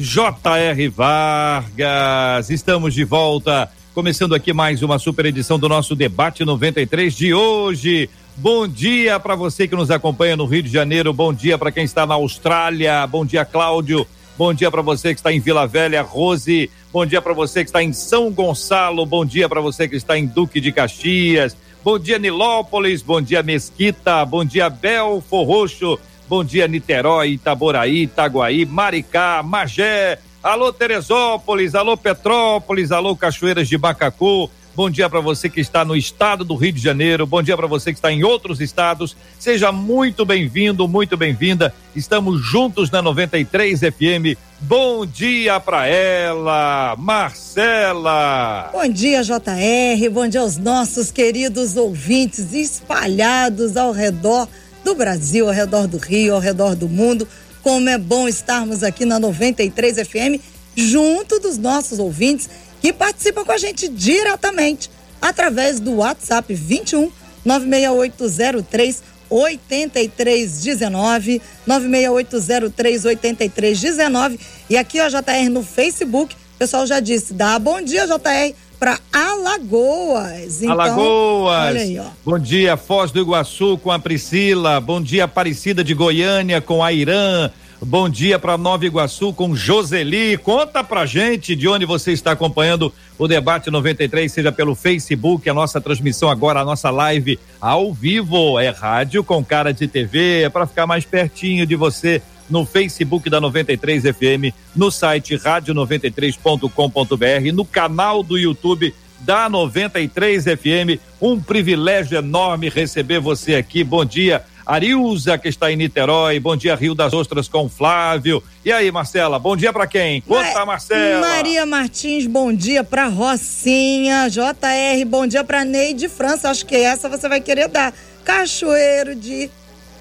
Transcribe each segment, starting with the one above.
J.R. Vargas. Estamos de volta. Começando aqui mais uma super edição do nosso debate 93 de hoje. Bom dia para você que nos acompanha no Rio de Janeiro. Bom dia para quem está na Austrália. Bom dia, Cláudio. Bom dia para você que está em Vila Velha, Rose. Bom dia para você que está em São Gonçalo. Bom dia para você que está em Duque de Caxias. Bom dia, Nilópolis. Bom dia, Mesquita. Bom dia, Belfor Roxo. Bom dia, Niterói, Itaboraí, Itaguaí, Maricá, Magé. Alô, Teresópolis. Alô, Petrópolis. Alô, Cachoeiras de Macacu. Bom dia para você que está no estado do Rio de Janeiro. Bom dia para você que está em outros estados. Seja muito bem-vindo, muito bem-vinda. Estamos juntos na 93 FM. Bom dia para ela, Marcela. Bom dia, JR. Bom dia aos nossos queridos ouvintes espalhados ao redor do Brasil, ao redor do Rio, ao redor do mundo. Como é bom estarmos aqui na 93 FM junto dos nossos ouvintes que participam com a gente diretamente através do WhatsApp 21 96803 8319 96803 8319 e aqui ó JR no Facebook, o pessoal já disse, dá bom dia JR para Alagoas. Então, Alagoas. Olha aí, ó. Bom dia Foz do Iguaçu com a Priscila, bom dia Aparecida de Goiânia com a Irã, Bom dia para Nova Iguaçu com Joseli. Conta pra gente de onde você está acompanhando o debate 93, seja pelo Facebook, a nossa transmissão agora, a nossa live ao vivo, é rádio com cara de TV, é para ficar mais pertinho de você no Facebook da 93 FM, no site rádio93.com.br, no canal do YouTube da 93 FM. Um privilégio enorme receber você aqui. Bom dia Arilza, que está em Niterói. Bom dia, Rio das Ostras com Flávio. E aí, Marcela, bom dia para quem? Conta, Ma Marcela. Maria Martins, bom dia para Rocinha. JR, bom dia para Neide França. Acho que essa você vai querer dar. Cachoeiro de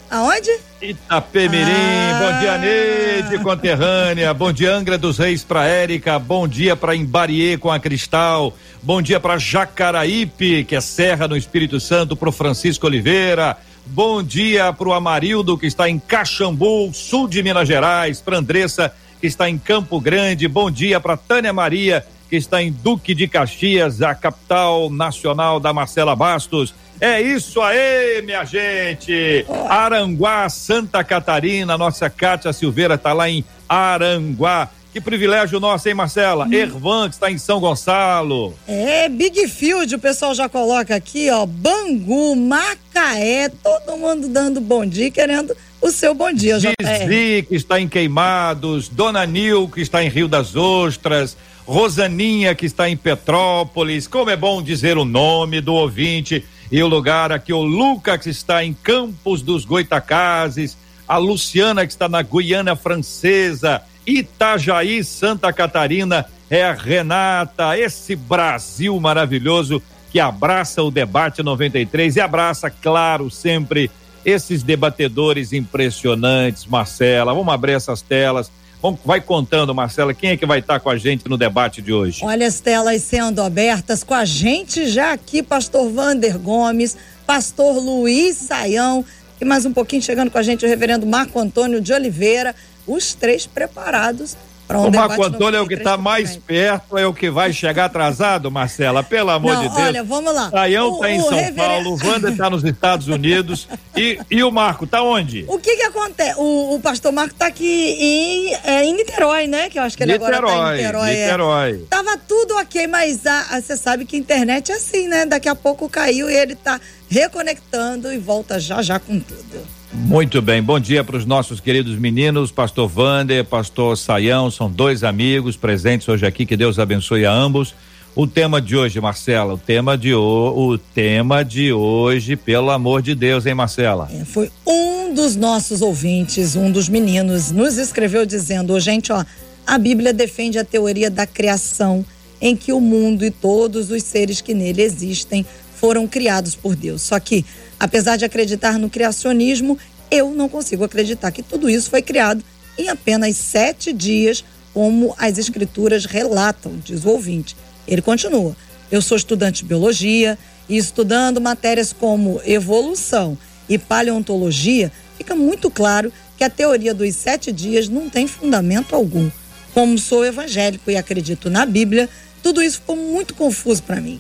Aonde? Itapemirim, ah. bom dia Neide, conterrânea, bom dia Angra dos Reis para Érica, bom dia para Imbarie com a Cristal, bom dia para Jacaraípe, que é Serra no Espírito Santo, pro Francisco Oliveira, Bom dia para o Amarildo, que está em Caxambu, sul de Minas Gerais. Para Andressa, que está em Campo Grande. Bom dia para Tânia Maria, que está em Duque de Caxias, a capital nacional da Marcela Bastos. É isso aí, minha gente. Aranguá, Santa Catarina. Nossa Cátia Silveira está lá em Aranguá. Que privilégio nosso, hein, Marcela? Hum. Ervan, que está em São Gonçalo. É, Big Field, o pessoal já coloca aqui, ó. Bangu, Macaé, todo mundo dando bom dia, querendo o seu bom dia, já. Gizi, que está em Queimados, Dona Nil, que está em Rio das Ostras, Rosaninha, que está em Petrópolis. Como é bom dizer o nome do ouvinte e o lugar aqui, o Lucas, que está em Campos dos Goitacazes, a Luciana, que está na Guiana Francesa Itajaí, Santa Catarina, é a Renata, esse Brasil maravilhoso que abraça o debate 93 e abraça, claro, sempre esses debatedores impressionantes, Marcela. Vamos abrir essas telas. Vai contando, Marcela, quem é que vai estar com a gente no debate de hoje? Olha as telas sendo abertas com a gente já aqui, pastor Vander Gomes, pastor Luiz Saião, e mais um pouquinho chegando com a gente o reverendo Marco Antônio de Oliveira, os três preparados um o Marco Antônio é o que está mais perto, é o que vai chegar atrasado, Marcela, pelo amor Não, de Deus. Olha, vamos lá. Saião está em São rever... Paulo, o Wanda está nos Estados Unidos e, e o Marco está onde? O que que acontece? O, o pastor Marco está aqui em, é, em Niterói, né? Que eu acho que ele Niterói, agora está em Niterói. Niterói. É. Tava tudo ok, mas você sabe que a internet é assim, né? Daqui a pouco caiu e ele está reconectando e volta já já com tudo. Muito bem, bom dia para os nossos queridos meninos, pastor Vander, pastor Saião, são dois amigos presentes hoje aqui, que Deus abençoe a ambos. O tema de hoje, Marcela, o tema de, o, o tema de hoje, pelo amor de Deus, hein, Marcela? É, foi um dos nossos ouvintes, um dos meninos, nos escreveu dizendo, gente, ó, A Bíblia defende a teoria da criação, em que o mundo e todos os seres que nele existem foram criados por Deus. Só que, apesar de acreditar no criacionismo, eu não consigo acreditar que tudo isso foi criado em apenas sete dias, como as escrituras relatam, diz o ouvinte. Ele continua: Eu sou estudante de biologia e estudando matérias como evolução e paleontologia, fica muito claro que a teoria dos sete dias não tem fundamento algum. Como sou evangélico e acredito na Bíblia, tudo isso ficou muito confuso para mim.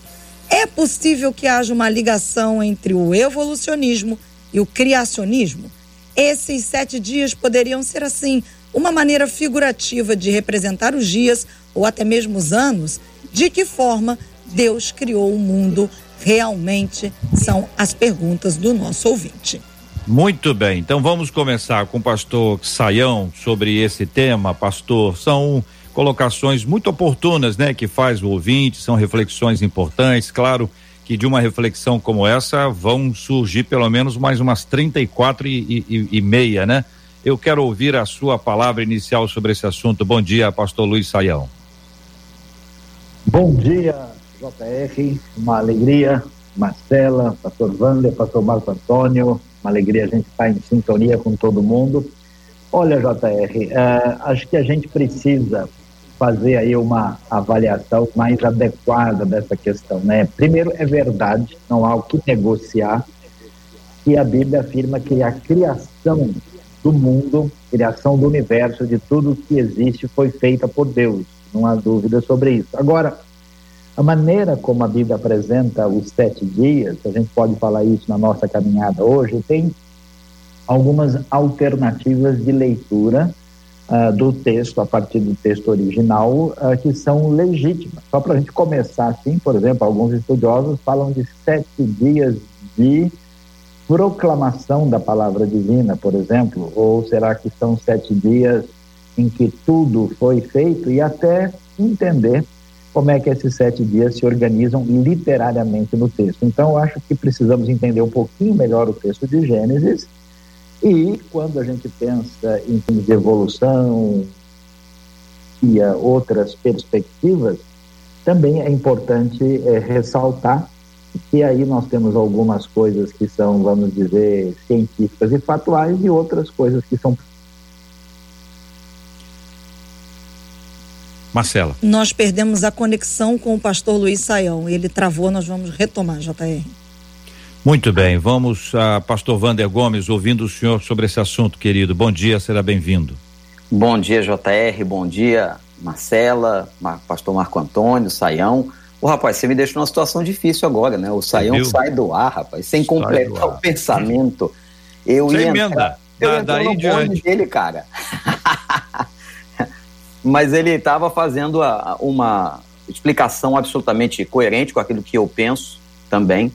É possível que haja uma ligação entre o evolucionismo e o criacionismo? Esses sete dias poderiam ser, assim, uma maneira figurativa de representar os dias ou até mesmo os anos. De que forma Deus criou o mundo realmente? São as perguntas do nosso ouvinte. Muito bem, então vamos começar com o pastor Saião sobre esse tema. Pastor, são colocações muito oportunas, né, que faz o ouvinte, são reflexões importantes, claro que de uma reflexão como essa vão surgir pelo menos mais umas 34 e, e, e meia, né? Eu quero ouvir a sua palavra inicial sobre esse assunto. Bom dia, pastor Luiz Saião. Bom dia, JR, uma alegria, Marcela, pastor Wander, pastor Marco Antônio, uma alegria a gente estar em sintonia com todo mundo. Olha, JR, eh, acho que a gente precisa fazer aí uma avaliação mais adequada dessa questão, né? Primeiro, é verdade, não há o que negociar, que a Bíblia afirma que a criação do mundo, criação do universo, de tudo que existe, foi feita por Deus. Não há dúvida sobre isso. Agora, a maneira como a Bíblia apresenta os sete dias, a gente pode falar isso na nossa caminhada hoje, tem algumas alternativas de leitura uh, do texto, a partir do texto original, uh, que são legítimas. Só para a gente começar assim, por exemplo, alguns estudiosos falam de sete dias de proclamação da palavra divina, por exemplo, ou será que são sete dias em que tudo foi feito e até entender como é que esses sete dias se organizam literariamente no texto. Então, eu acho que precisamos entender um pouquinho melhor o texto de Gênesis e quando a gente pensa em termos de evolução e outras perspectivas, também é importante é, ressaltar que aí nós temos algumas coisas que são, vamos dizer, científicas e fatuais e outras coisas que são Marcela. Nós perdemos a conexão com o pastor Luiz Saião. Ele travou, nós vamos retomar, JR. Muito bem, vamos a pastor Vander Gomes ouvindo o senhor sobre esse assunto, querido. Bom dia, será bem-vindo. Bom dia, JR, bom dia, Marcela, pastor Marco Antônio, Saião. Ô, rapaz, você me deixou numa situação difícil agora, né? O Saião sai do ar, rapaz, sem sai completar o pensamento. Eu Você ia emenda. Eu da, daí no diante. dele, cara. Mas ele estava fazendo a, uma explicação absolutamente coerente com aquilo que eu penso também.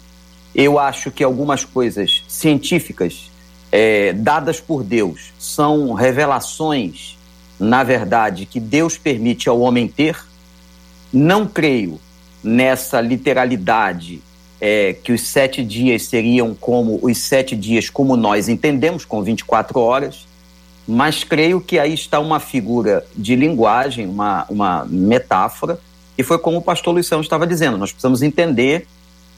Eu acho que algumas coisas científicas é, dadas por Deus são revelações, na verdade, que Deus permite ao homem ter. Não creio nessa literalidade é, que os sete dias seriam como os sete dias como nós entendemos, com 24 horas, mas creio que aí está uma figura de linguagem, uma, uma metáfora, e foi como o pastor Luiz estava dizendo, nós precisamos entender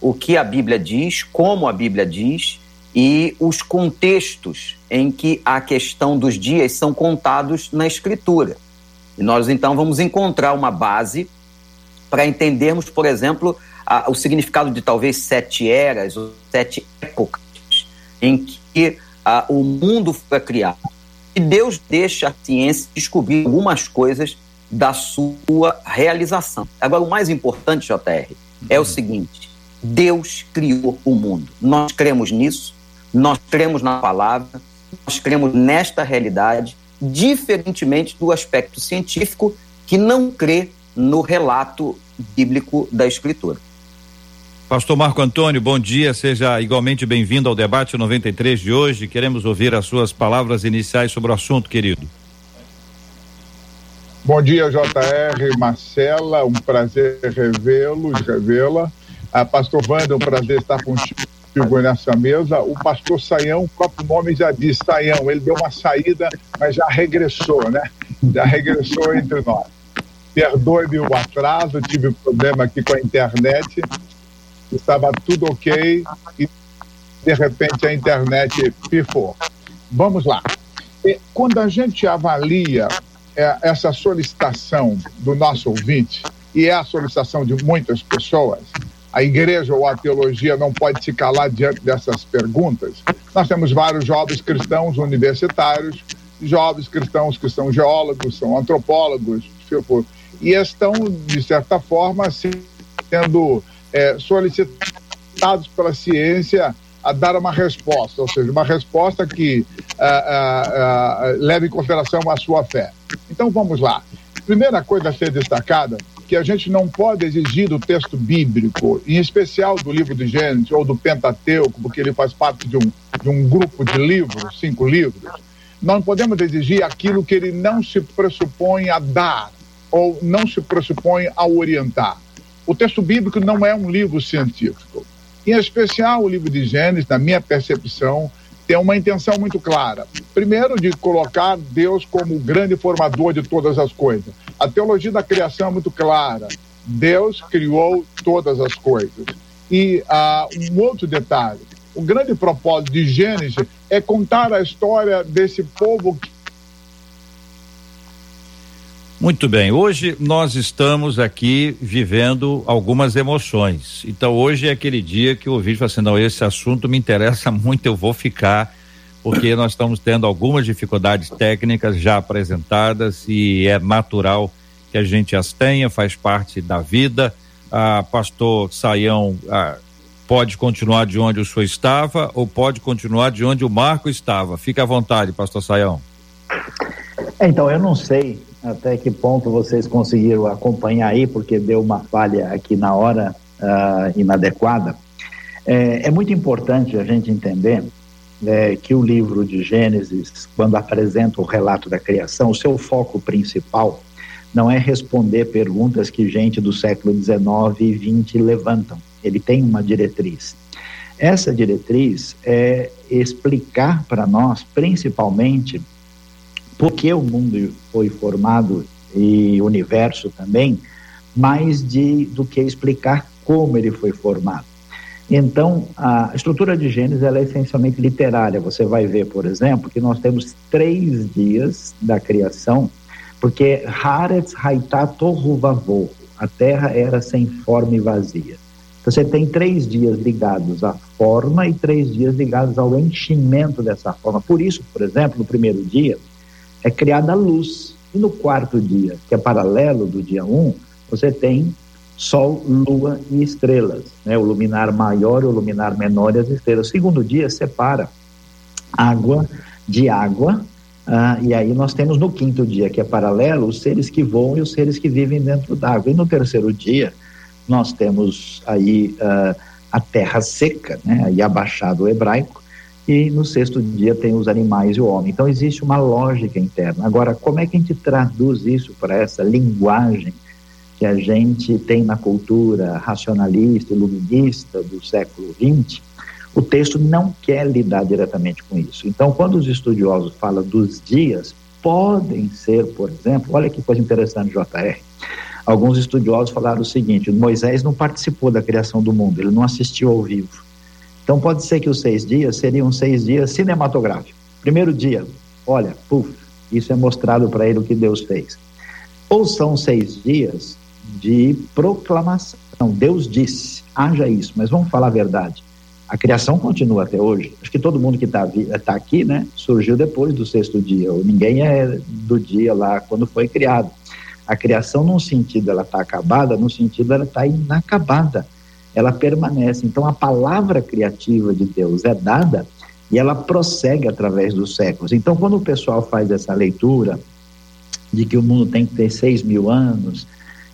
o que a Bíblia diz, como a Bíblia diz e os contextos em que a questão dos dias são contados na Escritura. E nós então vamos encontrar uma base para entendermos, por exemplo, a, o significado de talvez sete eras ou sete épocas em que a, o mundo foi criado. E Deus deixa a ciência descobrir algumas coisas da sua realização. Agora, o mais importante, JR, é o seguinte: Deus criou o mundo. Nós cremos nisso, nós cremos na palavra, nós cremos nesta realidade, diferentemente do aspecto científico que não crê no relato bíblico da Escritura. Pastor Marco Antônio, bom dia, seja igualmente bem-vindo ao debate 93 de hoje. Queremos ouvir as suas palavras iniciais sobre o assunto, querido. Bom dia, JR, Marcela, um prazer revê-los, revê-la. A pastor Wanda, um prazer estar contigo nessa mesa. O pastor Saião, o próprio nome já diz Saião, ele deu uma saída, mas já regressou, né? já regressou entre nós. Perdoe-me o atraso, tive problema aqui com a internet, estava tudo ok e de repente a internet pifou. Vamos lá. Quando a gente avalia é, essa solicitação do nosso ouvinte, e é a solicitação de muitas pessoas, a igreja ou a teologia não pode se calar diante dessas perguntas. Nós temos vários jovens cristãos universitários, jovens cristãos que são geólogos, são antropólogos, e estão, de certa forma, sendo é, solicitados pela ciência a dar uma resposta, ou seja, uma resposta que leve em consideração a sua fé. Então vamos lá. Primeira coisa a ser destacada que a gente não pode exigir do texto bíblico, em especial do livro de Gênesis ou do Pentateuco, porque ele faz parte de um, de um grupo de livros, cinco livros, não podemos exigir aquilo que ele não se pressupõe a dar ou não se pressupõe a orientar. O texto bíblico não é um livro científico. Em especial, o livro de Gênesis, na minha percepção, tem uma intenção muito clara. Primeiro, de colocar Deus como o grande formador de todas as coisas. A teologia da criação é muito clara. Deus criou todas as coisas. E uh, um outro detalhe: o grande propósito de Gênesis é contar a história desse povo muito bem, hoje nós estamos aqui vivendo algumas emoções. Então hoje é aquele dia que o ouvinte fala assim, não, esse assunto me interessa muito, eu vou ficar, porque nós estamos tendo algumas dificuldades técnicas já apresentadas e é natural que a gente as tenha, faz parte da vida. Ah, pastor Saião ah, pode continuar de onde o senhor estava ou pode continuar de onde o Marco estava. Fique à vontade, pastor Saião. Então, eu não sei até que ponto vocês conseguiram acompanhar aí, porque deu uma falha aqui na hora uh, inadequada. É, é, muito importante a gente entender é, que o livro de Gênesis, quando apresenta o relato da criação, o seu foco principal não é responder perguntas que gente do século XIX e XX levantam. Ele tem uma diretriz. Essa diretriz é explicar para nós, principalmente, por que o mundo foi formado e o universo também, mais de, do que explicar como ele foi formado. Então, a estrutura de Gênesis ela é essencialmente literária. Você vai ver, por exemplo, que nós temos três dias da criação, porque Haaretz Vavô, a terra era sem forma e vazia. Então, você tem três dias ligados à forma e três dias ligados ao enchimento dessa forma. Por isso, por exemplo, no primeiro dia, é criada a luz. E no quarto dia, que é paralelo do dia 1, um, você tem Sol, Lua e estrelas, né? o luminar maior e o luminar menor e as estrelas. O segundo dia separa água de água, ah, e aí nós temos no quinto dia, que é paralelo, os seres que voam e os seres que vivem dentro d'água. E no terceiro dia, nós temos aí ah, a terra seca, né? aí abaixado o hebraico, e no sexto dia tem os animais e o homem. Então existe uma lógica interna. Agora, como é que a gente traduz isso para essa linguagem que a gente tem na cultura racionalista, iluminista do século XX? O texto não quer lidar diretamente com isso. Então, quando os estudiosos falam dos dias, podem ser, por exemplo, olha que coisa interessante, JR. Alguns estudiosos falaram o seguinte: Moisés não participou da criação do mundo, ele não assistiu ao vivo. Então pode ser que os seis dias seriam seis dias cinematográficos. Primeiro dia, olha, puf, isso é mostrado para ele o que Deus fez. Ou são seis dias de proclamação. Deus disse, haja isso, mas vamos falar a verdade. A criação continua até hoje. Acho que todo mundo que está tá aqui, né, surgiu depois do sexto dia. Ou ninguém é do dia lá quando foi criado. A criação, num sentido, ela está acabada, no sentido, ela está inacabada ela permanece. Então, a palavra criativa de Deus é dada e ela prossegue através dos séculos. Então, quando o pessoal faz essa leitura de que o mundo tem que ter seis mil anos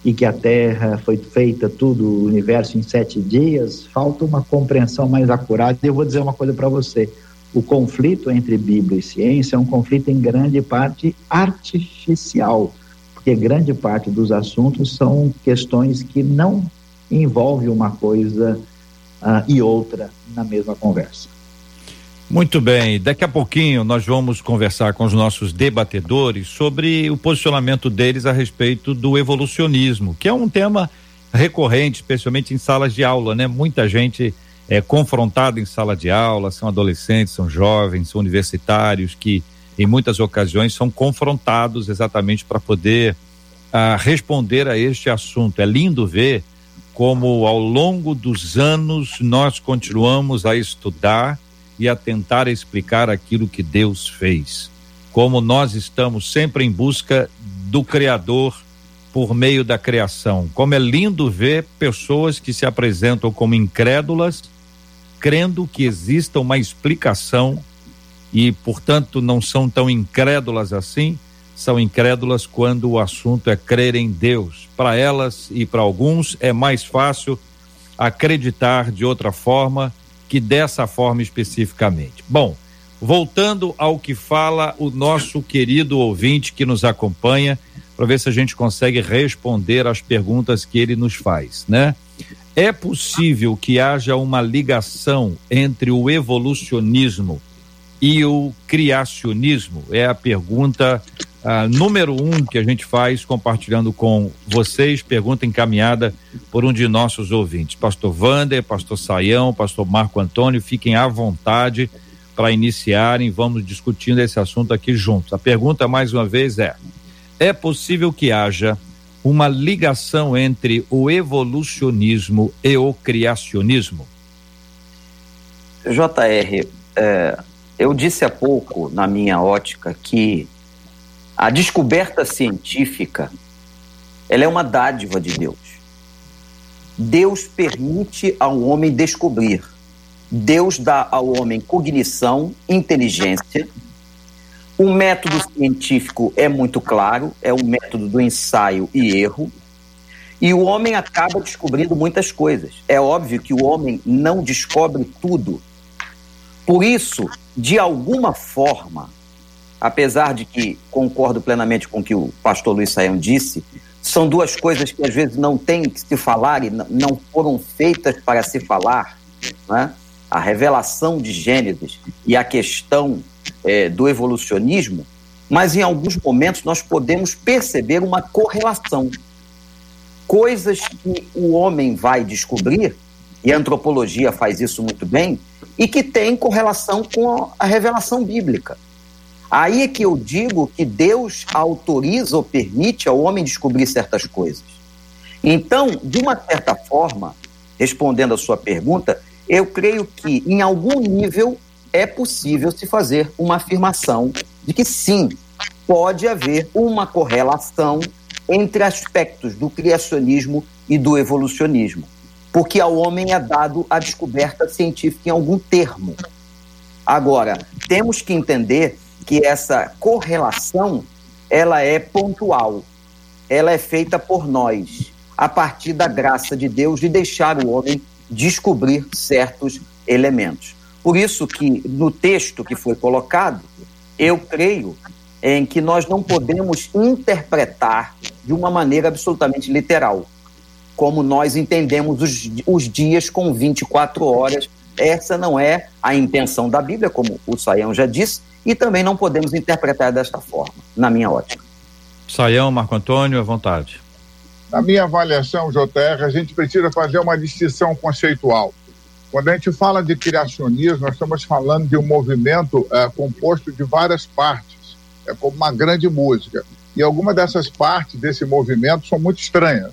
e que a Terra foi feita tudo, o universo em sete dias, falta uma compreensão mais acurada. E eu vou dizer uma coisa para você: o conflito entre Bíblia e ciência é um conflito em grande parte artificial, porque grande parte dos assuntos são questões que não envolve uma coisa uh, e outra na mesma conversa. Muito bem, daqui a pouquinho nós vamos conversar com os nossos debatedores sobre o posicionamento deles a respeito do evolucionismo, que é um tema recorrente, especialmente em salas de aula, né? Muita gente é confrontada em sala de aula, são adolescentes, são jovens, são universitários que em muitas ocasiões são confrontados exatamente para poder ah, responder a este assunto. É lindo ver como ao longo dos anos nós continuamos a estudar e a tentar explicar aquilo que Deus fez. Como nós estamos sempre em busca do Criador por meio da criação. Como é lindo ver pessoas que se apresentam como incrédulas, crendo que exista uma explicação e, portanto, não são tão incrédulas assim, são incrédulas quando o assunto é crer em Deus. Para elas e para alguns é mais fácil acreditar de outra forma que dessa forma especificamente. Bom, voltando ao que fala o nosso querido ouvinte que nos acompanha, para ver se a gente consegue responder às perguntas que ele nos faz, né? É possível que haja uma ligação entre o evolucionismo e o criacionismo? É a pergunta ah, número um que a gente faz compartilhando com vocês, pergunta encaminhada por um de nossos ouvintes. Pastor Vander, Pastor Saião, Pastor Marco Antônio, fiquem à vontade para iniciarem, vamos discutindo esse assunto aqui juntos. A pergunta, mais uma vez, é: é possível que haja uma ligação entre o evolucionismo e o criacionismo? JR, é, eu disse há pouco, na minha ótica, que a descoberta científica, ela é uma dádiva de Deus. Deus permite ao homem descobrir. Deus dá ao homem cognição, inteligência. O método científico é muito claro, é o método do ensaio e erro. E o homem acaba descobrindo muitas coisas. É óbvio que o homem não descobre tudo. Por isso, de alguma forma, apesar de que concordo plenamente com o que o pastor Luiz Saião disse, são duas coisas que às vezes não tem que se falar e não foram feitas para se falar, né? a revelação de Gênesis e a questão é, do evolucionismo, mas em alguns momentos nós podemos perceber uma correlação. Coisas que o homem vai descobrir, e a antropologia faz isso muito bem, e que tem correlação com a revelação bíblica. Aí é que eu digo que Deus autoriza ou permite ao homem descobrir certas coisas. Então, de uma certa forma, respondendo a sua pergunta, eu creio que em algum nível é possível se fazer uma afirmação de que sim, pode haver uma correlação entre aspectos do criacionismo e do evolucionismo, porque ao homem é dado a descoberta científica em algum termo. Agora, temos que entender que essa correlação ela é pontual, ela é feita por nós, a partir da graça de Deus de deixar o homem descobrir certos elementos. Por isso que no texto que foi colocado, eu creio em que nós não podemos interpretar de uma maneira absolutamente literal, como nós entendemos os, os dias com 24 horas. Essa não é a intenção da Bíblia, como o Saião já disse, e também não podemos interpretar desta forma, na minha ótica. Saião, Marco Antônio, à vontade. Na minha avaliação, JR, a gente precisa fazer uma distinção conceitual. Quando a gente fala de criacionismo, nós estamos falando de um movimento é, composto de várias partes, é como uma grande música. E algumas dessas partes desse movimento são muito estranhas.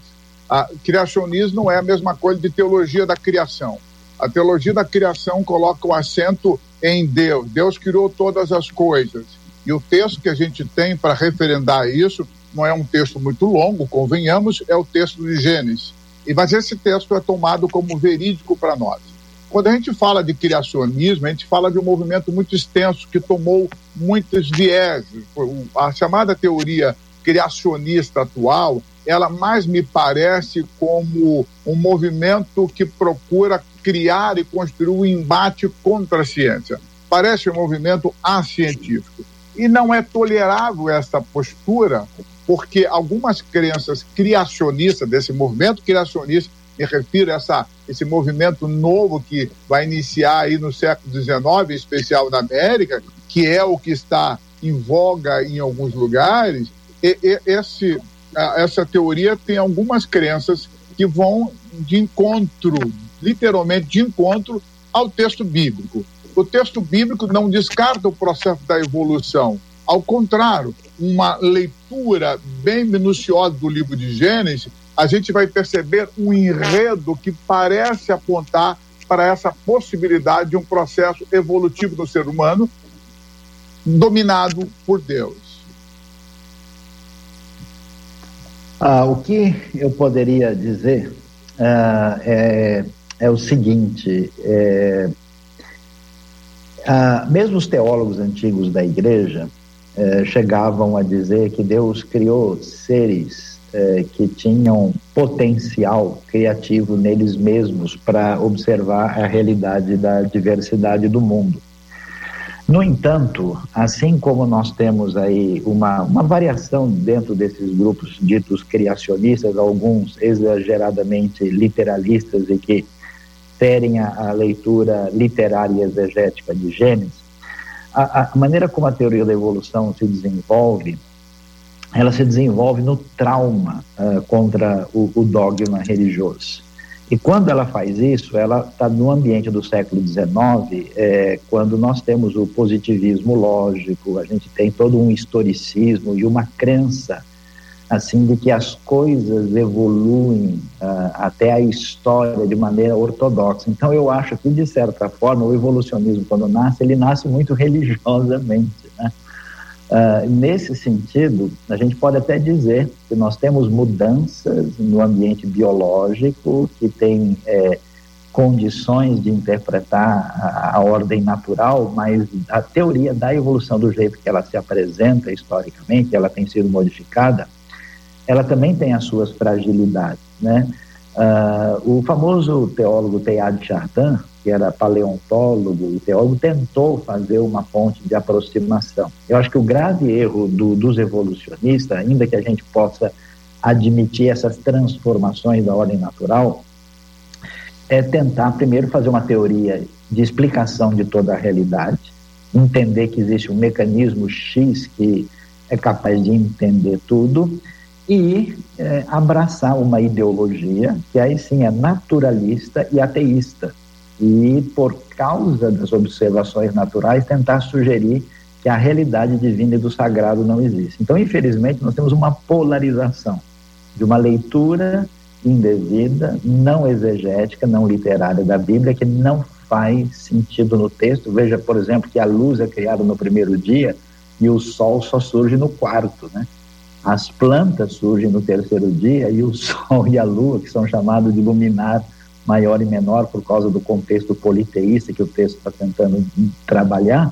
A criacionismo não é a mesma coisa de teologia da criação. A teologia da criação coloca o acento em Deus. Deus criou todas as coisas. E o texto que a gente tem para referendar isso não é um texto muito longo, convenhamos, é o texto de Gênesis. E mas esse texto é tomado como verídico para nós. Quando a gente fala de criacionismo, a gente fala de um movimento muito extenso que tomou muitos vieses. A chamada teoria criacionista atual, ela mais me parece como um movimento que procura criar e construir um embate contra a ciência. Parece um movimento acientífico. E não é tolerável essa postura, porque algumas crenças criacionistas desse movimento criacionista me refiro a essa, esse movimento novo que vai iniciar aí no século XIX, em especial na América, que é o que está em voga em alguns lugares, e, e, esse, essa teoria tem algumas crenças que vão de encontro, literalmente de encontro ao texto bíblico. O texto bíblico não descarta o processo da evolução. Ao contrário, uma leitura bem minuciosa do livro de Gênesis, a gente vai perceber um enredo que parece apontar para essa possibilidade de um processo evolutivo do ser humano dominado por Deus. Ah, o que eu poderia dizer ah, é, é, o seguinte: é, ah, mesmo os teólogos antigos da igreja eh, chegavam a dizer que Deus criou seres eh, que tinham potencial criativo neles mesmos para observar a realidade da diversidade do mundo. No entanto, assim como nós temos aí uma, uma variação dentro desses grupos ditos criacionistas, alguns exageradamente literalistas e que ferem a, a leitura literária e exegética de Gênesis, a, a, maneira como a teoria da evolução se desenvolve, ela se desenvolve no trauma uh, contra o, o dogma religioso. E quando ela faz isso, ela está no ambiente do século XIX, é, quando nós temos o positivismo lógico, a gente tem todo um historicismo e uma crença assim de que as coisas evoluem uh, até a história de maneira ortodoxa. Então eu acho que de certa forma o evolucionismo quando nasce ele nasce muito religiosamente? Uh, nesse sentido, a gente pode até dizer que nós temos mudanças no ambiente biológico que tem é, condições de interpretar a, a, ordem natural, mas a teoria da evolução do jeito que ela se apresenta historicamente, ela tem sido modificada, ela também tem as suas fragilidades, né? Uh, o famoso teólogo Teilhard de Chardin, que era paleontólogo e teólogo, tentou fazer uma ponte de aproximação. Eu acho que o grave erro do, dos evolucionistas, ainda que a gente possa admitir essas transformações da ordem natural, é tentar primeiro fazer uma teoria de explicação de toda a realidade, entender que existe um mecanismo X que é capaz de entender tudo e é, abraçar uma ideologia que aí sim é naturalista e ateísta e por causa das observações naturais tentar sugerir que a realidade divina e do sagrado não existe. Então, infelizmente, nós temos uma polarização de uma leitura indevida, não exegética, não literária da Bíblia que não faz sentido no texto. Veja, por exemplo, que a luz é criada no primeiro dia e o sol só surge no quarto, né? As plantas surgem no terceiro dia e o sol e a lua, que são chamados de luminar maior e menor por causa do contexto politeísta que o texto está tentando trabalhar,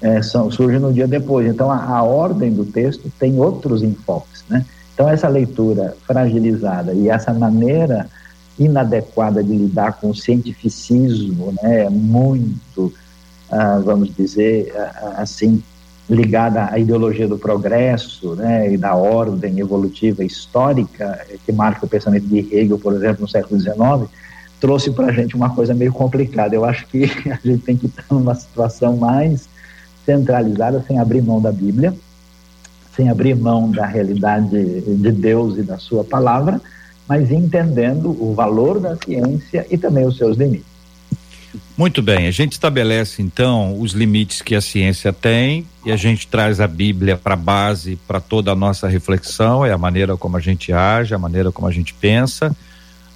é, são, no dia depois. Então, a, a, ordem do texto tem outros enfoques, né? Então, essa leitura fragilizada e essa maneira inadequada de lidar com o cientificismo, né, muito, ah, vamos dizer, ah, assim, ligada à ideologia do progresso né, e da ordem evolutiva histórica que marca o pensamento de Hegel, por exemplo, no século XIX, trouxe para a gente uma coisa meio complicada. Eu acho que a gente tem que estar numa situação mais centralizada, sem abrir mão da Bíblia, sem abrir mão da realidade de Deus e da Sua palavra, mas entendendo o valor da ciência e também os seus limites. Muito bem, a gente estabelece então os limites que a ciência tem e a gente traz a Bíblia para base para toda a nossa reflexão, é a maneira como a gente age, a maneira como a gente pensa,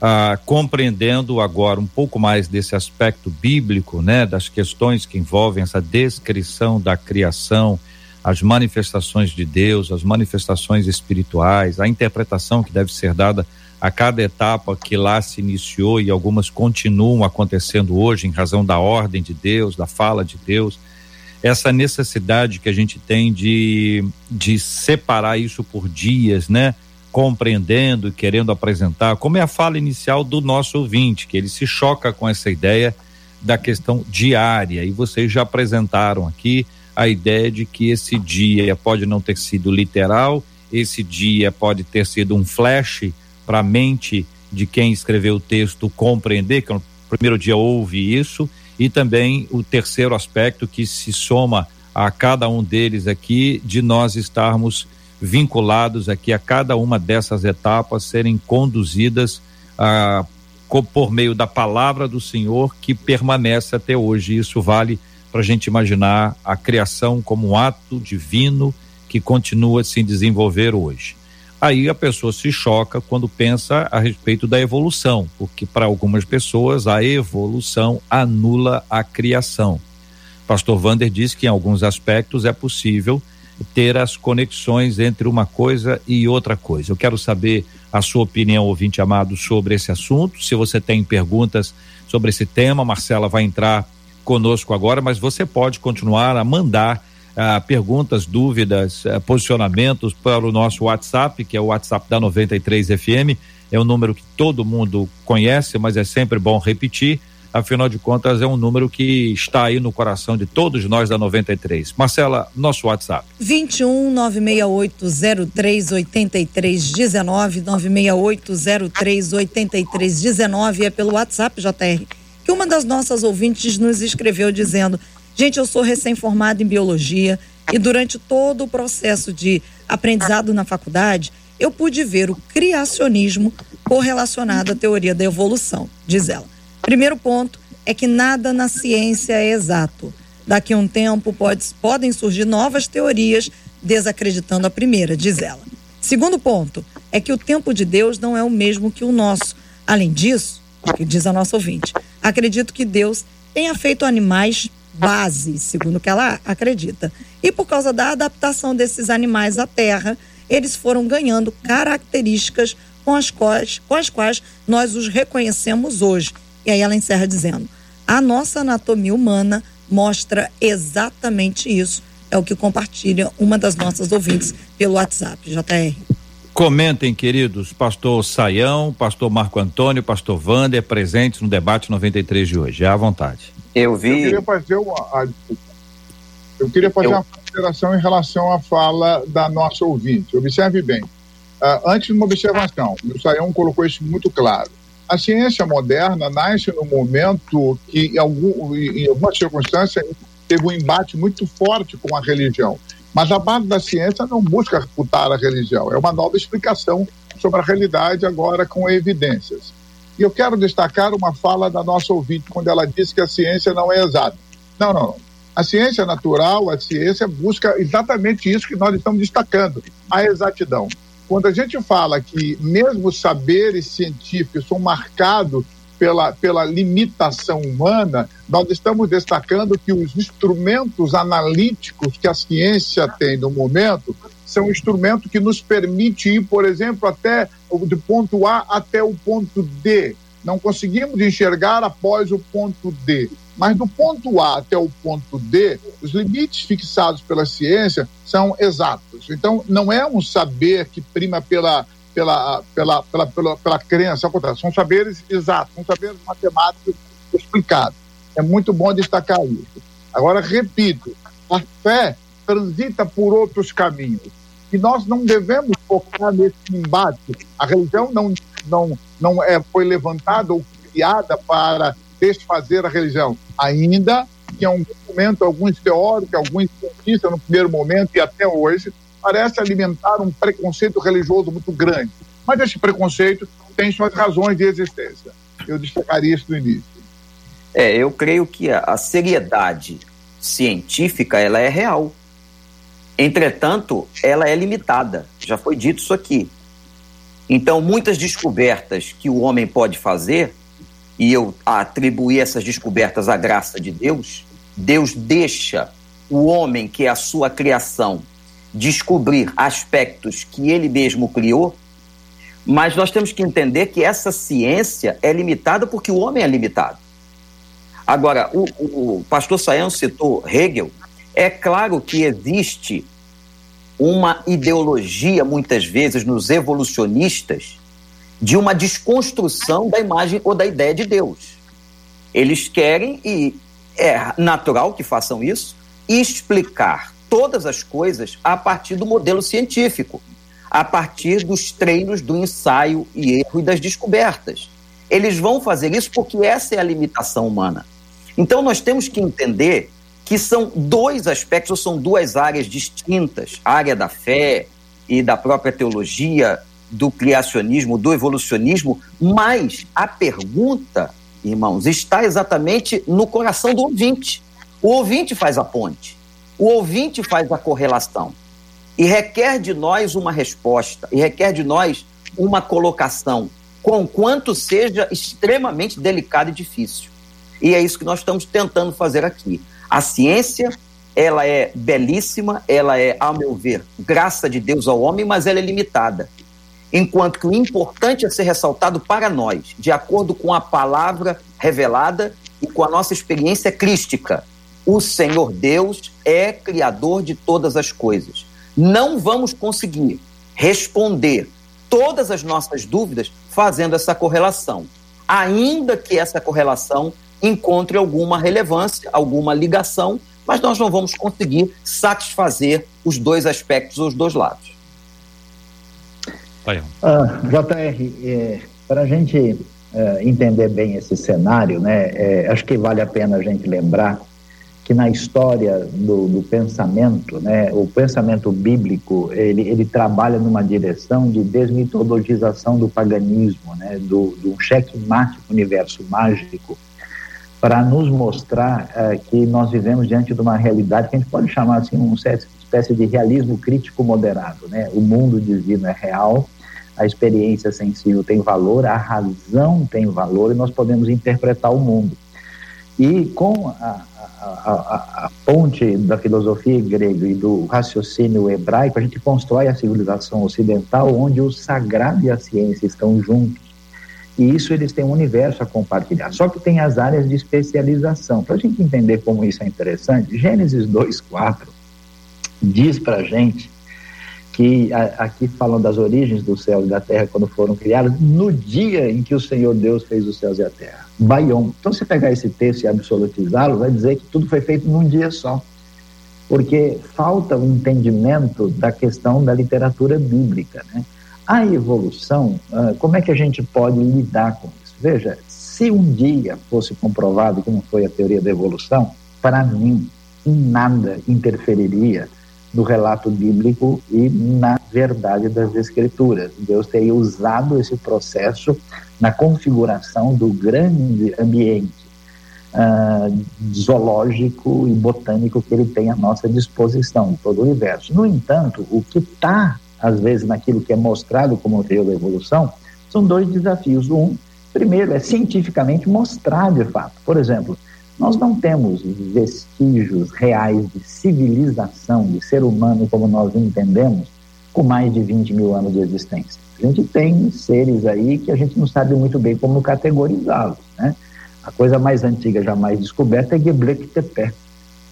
ah, compreendendo agora um pouco mais desse aspecto bíblico, né, das questões que envolvem essa descrição da criação, as manifestações de Deus, as manifestações espirituais, a interpretação que deve ser dada a cada etapa que lá se iniciou e algumas continuam acontecendo hoje em razão da ordem de Deus, da fala de Deus, essa necessidade que a gente tem de, de separar isso por dias, né? Compreendendo e querendo apresentar, como é a fala inicial do nosso ouvinte, que ele se choca com essa ideia da questão diária. E vocês já apresentaram aqui a ideia de que esse dia pode não ter sido literal, esse dia pode ter sido um flash para a mente de quem escreveu o texto compreender, que no primeiro dia houve isso, e também o terceiro aspecto que se soma a cada um deles aqui, de nós estarmos vinculados aqui a cada uma dessas etapas, serem conduzidas ah, por meio da palavra do Senhor que permanece até hoje. Isso vale para a gente imaginar a criação como um ato divino que continua a se desenvolver hoje. Aí a pessoa se choca quando pensa a respeito da evolução, porque para algumas pessoas a evolução anula a criação. Pastor Vander diz que em alguns aspectos é possível ter as conexões entre uma coisa e outra coisa. Eu quero saber a sua opinião, ouvinte amado, sobre esse assunto. Se você tem perguntas sobre esse tema, Marcela vai entrar conosco agora, mas você pode continuar a mandar ah, perguntas, dúvidas, ah, posicionamentos para o nosso WhatsApp, que é o WhatsApp da 93 FM. É um número que todo mundo conhece, mas é sempre bom repetir. Afinal de contas, é um número que está aí no coração de todos nós da 93. Marcela, nosso WhatsApp. 21 96803 8319 96803 8319 é pelo WhatsApp, JR que uma das nossas ouvintes nos escreveu dizendo: Gente, eu sou recém-formada em biologia e durante todo o processo de aprendizado na faculdade, eu pude ver o criacionismo correlacionado à teoria da evolução, diz ela. Primeiro ponto é que nada na ciência é exato. Daqui a um tempo pode, podem surgir novas teorias desacreditando a primeira, diz ela. Segundo ponto é que o tempo de Deus não é o mesmo que o nosso. Além disso, que diz a nossa ouvinte. Acredito que Deus tenha feito animais base, segundo o que ela acredita. E por causa da adaptação desses animais à terra, eles foram ganhando características com as quais, com as quais nós os reconhecemos hoje. E aí ela encerra dizendo: a nossa anatomia humana mostra exatamente isso. É o que compartilha uma das nossas ouvintes pelo WhatsApp, JR. Comentem, queridos, pastor Saião, pastor Marco Antônio, pastor Vander, presentes no debate 93 de hoje. À vontade. Eu vi. Eu queria fazer uma, eu queria fazer eu... uma consideração em relação à fala da nossa ouvinte. Observe bem. Uh, antes de uma observação, o Saião colocou isso muito claro. A ciência moderna nasce no momento que, em, algum, em algumas circunstâncias, teve um embate muito forte com a religião. Mas a base da ciência não busca refutar a religião, é uma nova explicação sobre a realidade agora com evidências. E eu quero destacar uma fala da nossa ouvinte quando ela disse que a ciência não é exata. Não, não, não. A ciência natural, a ciência busca exatamente isso que nós estamos destacando, a exatidão. Quando a gente fala que mesmo saberes científicos são marcados pela, pela limitação humana, nós estamos destacando que os instrumentos analíticos que a ciência tem no momento são instrumentos que nos permitem ir, por exemplo, até do ponto A até o ponto D. Não conseguimos enxergar após o ponto D. Mas do ponto A até o ponto D, os limites fixados pela ciência são exatos. Então, não é um saber que prima pela pela, pela, pela, pela, pela crença, são saberes exatos, são saberes matemáticos explicados. É muito bom destacar isso. Agora, repito, a fé transita por outros caminhos. E nós não devemos focar nesse embate. A religião não, não, não é, foi levantada ou criada para desfazer a religião. Ainda que em algum momento, alguns teóricos, alguns cientistas, no primeiro momento e até hoje, parece alimentar um preconceito religioso muito grande. Mas esse preconceito tem suas razões de existência. Eu destacaria isso no início. É, eu creio que a, a seriedade científica ela é real. Entretanto, ela é limitada. Já foi dito isso aqui. Então, muitas descobertas que o homem pode fazer, e eu atribuir essas descobertas à graça de Deus, Deus deixa o homem, que é a sua criação, descobrir aspectos que ele mesmo criou, mas nós temos que entender que essa ciência é limitada porque o homem é limitado. Agora, o, o, o pastor Sayão citou Hegel. É claro que existe uma ideologia, muitas vezes, nos evolucionistas, de uma desconstrução da imagem ou da ideia de Deus. Eles querem, e é natural que façam isso, explicar todas as coisas a partir do modelo científico. a partir dos treinos do ensaio e erro e das descobertas. Eles vão fazer isso porque essa é a limitação humana. Então nós temos que entender que são dois aspectos, ou são duas áreas distintas: a área da fé e da própria teologia, do criacionismo, do evolucionismo, mas a pergunta, irmãos, está exatamente no coração do ouvinte. O ouvinte faz a ponte, o ouvinte faz a correlação. E requer de nós uma resposta, e requer de nós uma colocação, com quanto seja extremamente delicado e difícil. E é isso que nós estamos tentando fazer aqui. A ciência, ela é belíssima, ela é, ao meu ver, graça de Deus ao homem, mas ela é limitada. Enquanto que o importante é ser ressaltado para nós, de acordo com a palavra revelada e com a nossa experiência crística. O Senhor Deus é criador de todas as coisas. Não vamos conseguir responder todas as nossas dúvidas fazendo essa correlação, ainda que essa correlação encontre alguma relevância, alguma ligação, mas nós não vamos conseguir satisfazer os dois aspectos, os dois lados. Ah, JR, é, para a gente é, entender bem esse cenário, né, é, acho que vale a pena a gente lembrar que na história do, do, pensamento, né, o pensamento bíblico, ele, ele trabalha numa direção de desmitologização do paganismo, né, do, do cheque-mate universo mágico, para nos mostrar uh, que nós vivemos diante de uma realidade que a gente pode chamar assim uma espécie de realismo crítico moderado, né? O mundo divino é real, a experiência sensível tem valor, a razão tem valor e nós podemos interpretar o mundo. E com a, a, a, a ponte da filosofia grega e do raciocínio hebraico, a gente constrói a civilização ocidental onde o sagrado e a ciência estão juntos e isso eles têm um universo a compartilhar. Só que tem as áreas de especialização. Para a gente entender como isso é interessante, Gênesis 2,4 diz para a gente que aqui falam das origens do céu e da terra quando foram criados, no dia em que o Senhor Deus fez os céus e a terra. Baion. Então, se pegar esse texto e absolutizá-lo, vai dizer que tudo foi feito num dia só. Porque falta o entendimento da questão da literatura bíblica, né? A evolução, ah, como é que a gente pode lidar com isso? Veja, se um dia fosse comprovado que não foi a teoria da evolução, para mim, em nada interferiria no relato bíblico e na verdade das escrituras. Deus teria usado esse processo na configuração do grande ambiente uh, zoológico e botânico que ele tem à nossa disposição, todo o universo. No entanto, o que está às vezes, naquilo que é mostrado como teoria da evolução, são dois desafios. Um, primeiro, é cientificamente mostrar de fato. Por exemplo, nós não temos vestígios reais de civilização, de ser humano como nós entendemos, com mais de 20 mil anos de existência. A gente tem seres aí que a gente não sabe muito bem como categorizá-los. Né? A coisa mais antiga jamais descoberta é Göbekli Tepe,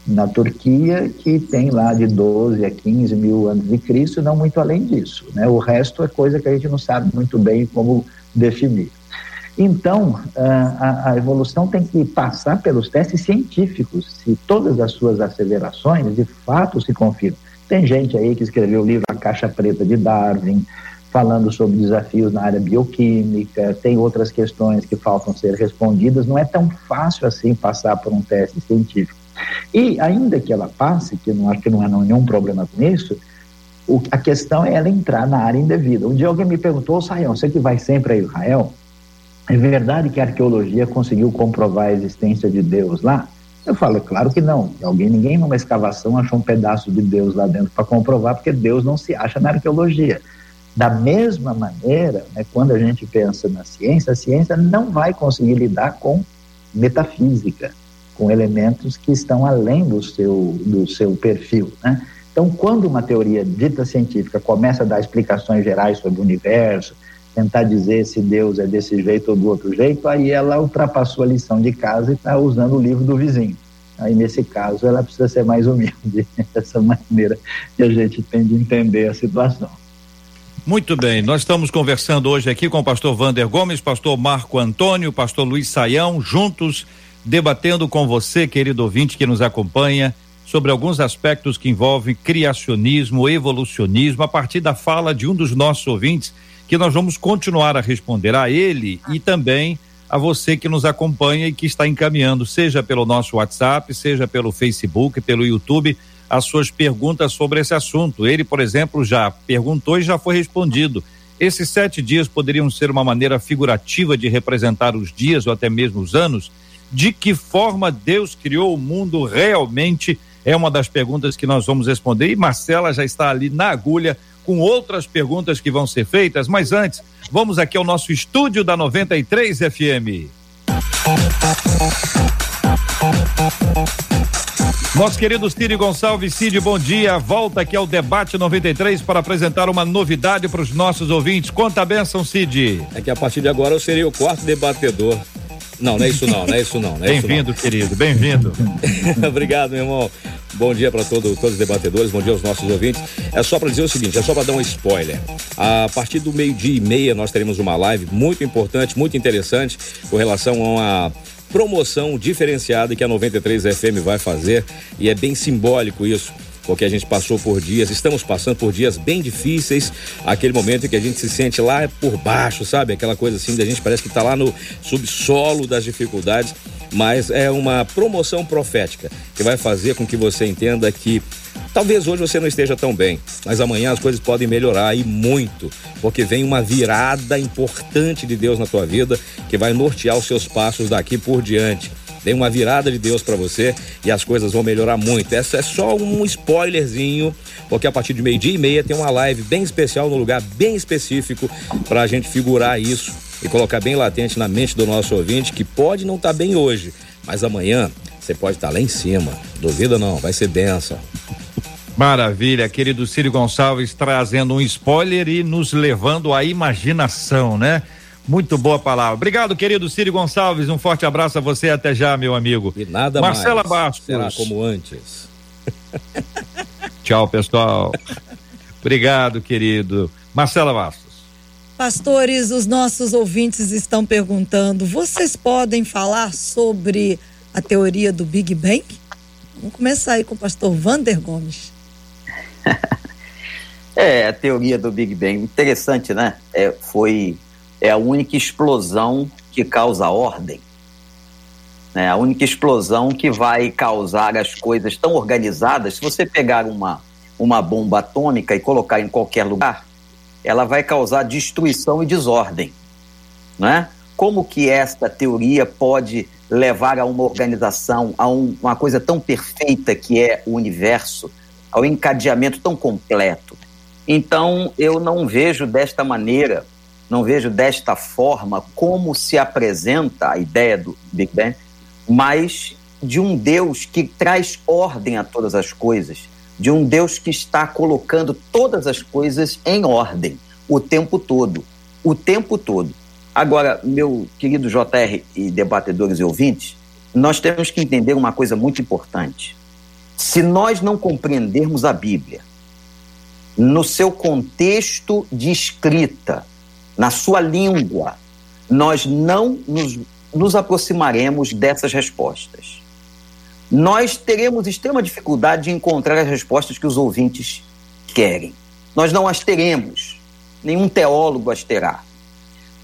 na Turquia, que tem lá de 12 a 15 mil anos de Cristo, não muito além disso. Né? O resto é coisa que a gente não sabe muito bem como definir. Então, a, a evolução tem que passar pelos testes científicos, se todas as suas asseverações de fato se confirmam. Tem gente aí que escreveu o livro A Caixa Preta de Darwin, falando sobre desafios na área bioquímica, tem outras questões que faltam ser respondidas. Não é tão fácil assim passar por um teste científico. E ainda que ela passe, que não acho que não há nenhum problema com isso, o, a questão é ela entrar na área indevida. Um dia alguém me perguntou, Saião, você que vai sempre a Israel, é verdade que a arqueologia conseguiu comprovar a existência de Deus lá? Eu falo, claro que não. Alguém, ninguém numa escavação achou um pedaço de Deus lá dentro para comprovar, porque Deus não se acha na arqueologia. Da mesma maneira, né, quando a gente pensa na ciência, a ciência não vai conseguir lidar com metafísica com elementos que estão além do seu, do seu perfil. Né? Então, quando uma teoria dita científica começa a dar explicações gerais sobre o universo, tentar dizer se Deus é desse jeito ou do outro jeito, aí ela ultrapassou a lição de casa e está usando o livro do vizinho. Aí, nesse caso, ela precisa ser mais humilde, essa maneira que a gente tem de entender a situação. Muito bem, nós estamos conversando hoje aqui com o pastor Vander Gomes, pastor Marco Antônio, pastor Luiz Saião, juntos debatendo com você, querido ouvinte que nos acompanha, sobre alguns aspectos que envolvem criacionismo, evolucionismo, a partir da fala de um dos nossos ouvintes, que nós vamos continuar a responder a ele e também a você que nos acompanha e que está encaminhando, seja pelo nosso WhatsApp, seja pelo Facebook, pelo YouTube, as suas perguntas sobre esse assunto. Ele, por exemplo, já perguntou e já foi respondido. Esses sete dias poderiam ser uma maneira figurativa de representar os dias ou até mesmo os anos? De que forma Deus criou o mundo realmente? É uma das perguntas que nós vamos responder. E Marcela já está ali na agulha com outras perguntas que vão ser feitas. Mas antes, vamos aqui ao nosso estúdio da 93 FM. Nosso querido Cid Gonçalves, Cid, bom dia. Volta aqui ao debate 93 para apresentar uma novidade para os nossos ouvintes. Conta a benção, Cid. É que a partir de agora eu serei o quarto debatedor. Não, não é isso não, não é isso não. não é bem-vindo, querido, bem-vindo. Obrigado, meu irmão. Bom dia para todo, todos os debatedores, bom dia aos nossos ouvintes. É só para dizer o seguinte, é só para dar um spoiler. A partir do meio-dia e meia nós teremos uma live muito importante, muito interessante com relação a uma promoção diferenciada que a 93 FM vai fazer e é bem simbólico isso porque a gente passou por dias, estamos passando por dias bem difíceis, aquele momento em que a gente se sente lá por baixo, sabe? Aquela coisa assim, da gente parece que está lá no subsolo das dificuldades, mas é uma promoção profética que vai fazer com que você entenda que Talvez hoje você não esteja tão bem, mas amanhã as coisas podem melhorar e muito, porque vem uma virada importante de Deus na tua vida que vai nortear os seus passos daqui por diante. Vem uma virada de Deus para você e as coisas vão melhorar muito. Essa é só um spoilerzinho, porque a partir de meio-dia e meia tem uma live bem especial, num lugar bem específico, para a gente figurar isso e colocar bem latente na mente do nosso ouvinte que pode não estar tá bem hoje, mas amanhã você pode estar tá lá em cima. Duvida não, vai ser benção. Maravilha, querido Círio Gonçalves trazendo um spoiler e nos levando à imaginação, né? Muito boa palavra. Obrigado, querido Círio Gonçalves. Um forte abraço a você. Até já, meu amigo. E nada Marcela mais. Bastos. Será como antes. Tchau, pessoal. Obrigado, querido. Marcela Bastos. Pastores, os nossos ouvintes estão perguntando: vocês podem falar sobre a teoria do Big Bang? Vamos começar aí com o pastor Vander Gomes. é, a teoria do Big Bang, interessante, né? É, foi é a única explosão que causa ordem. É a única explosão que vai causar as coisas tão organizadas. Se você pegar uma, uma bomba atômica e colocar em qualquer lugar, ela vai causar destruição e desordem. Né? Como que esta teoria pode levar a uma organização, a um, uma coisa tão perfeita que é o universo, ao encadeamento tão completo? Então, eu não vejo desta maneira não vejo desta forma como se apresenta a ideia do Big Bang, mas de um Deus que traz ordem a todas as coisas, de um Deus que está colocando todas as coisas em ordem o tempo todo, o tempo todo. Agora, meu querido JR e debatedores e ouvintes, nós temos que entender uma coisa muito importante. Se nós não compreendermos a Bíblia no seu contexto de escrita, na sua língua, nós não nos, nos aproximaremos dessas respostas. Nós teremos extrema dificuldade de encontrar as respostas que os ouvintes querem. Nós não as teremos, nenhum teólogo as terá.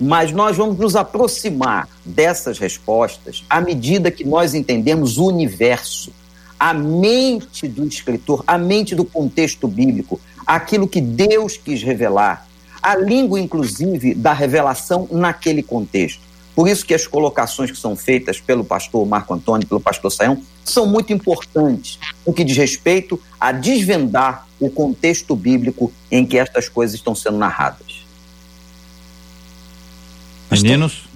Mas nós vamos nos aproximar dessas respostas à medida que nós entendemos o universo, a mente do escritor, a mente do contexto bíblico, aquilo que Deus quis revelar, a língua, inclusive, da revelação naquele contexto. Por isso que as colocações que são feitas pelo pastor Marco Antônio, pelo pastor Saião, são muito importantes no que diz respeito a desvendar o contexto bíblico em que estas coisas estão sendo narradas. Meninos?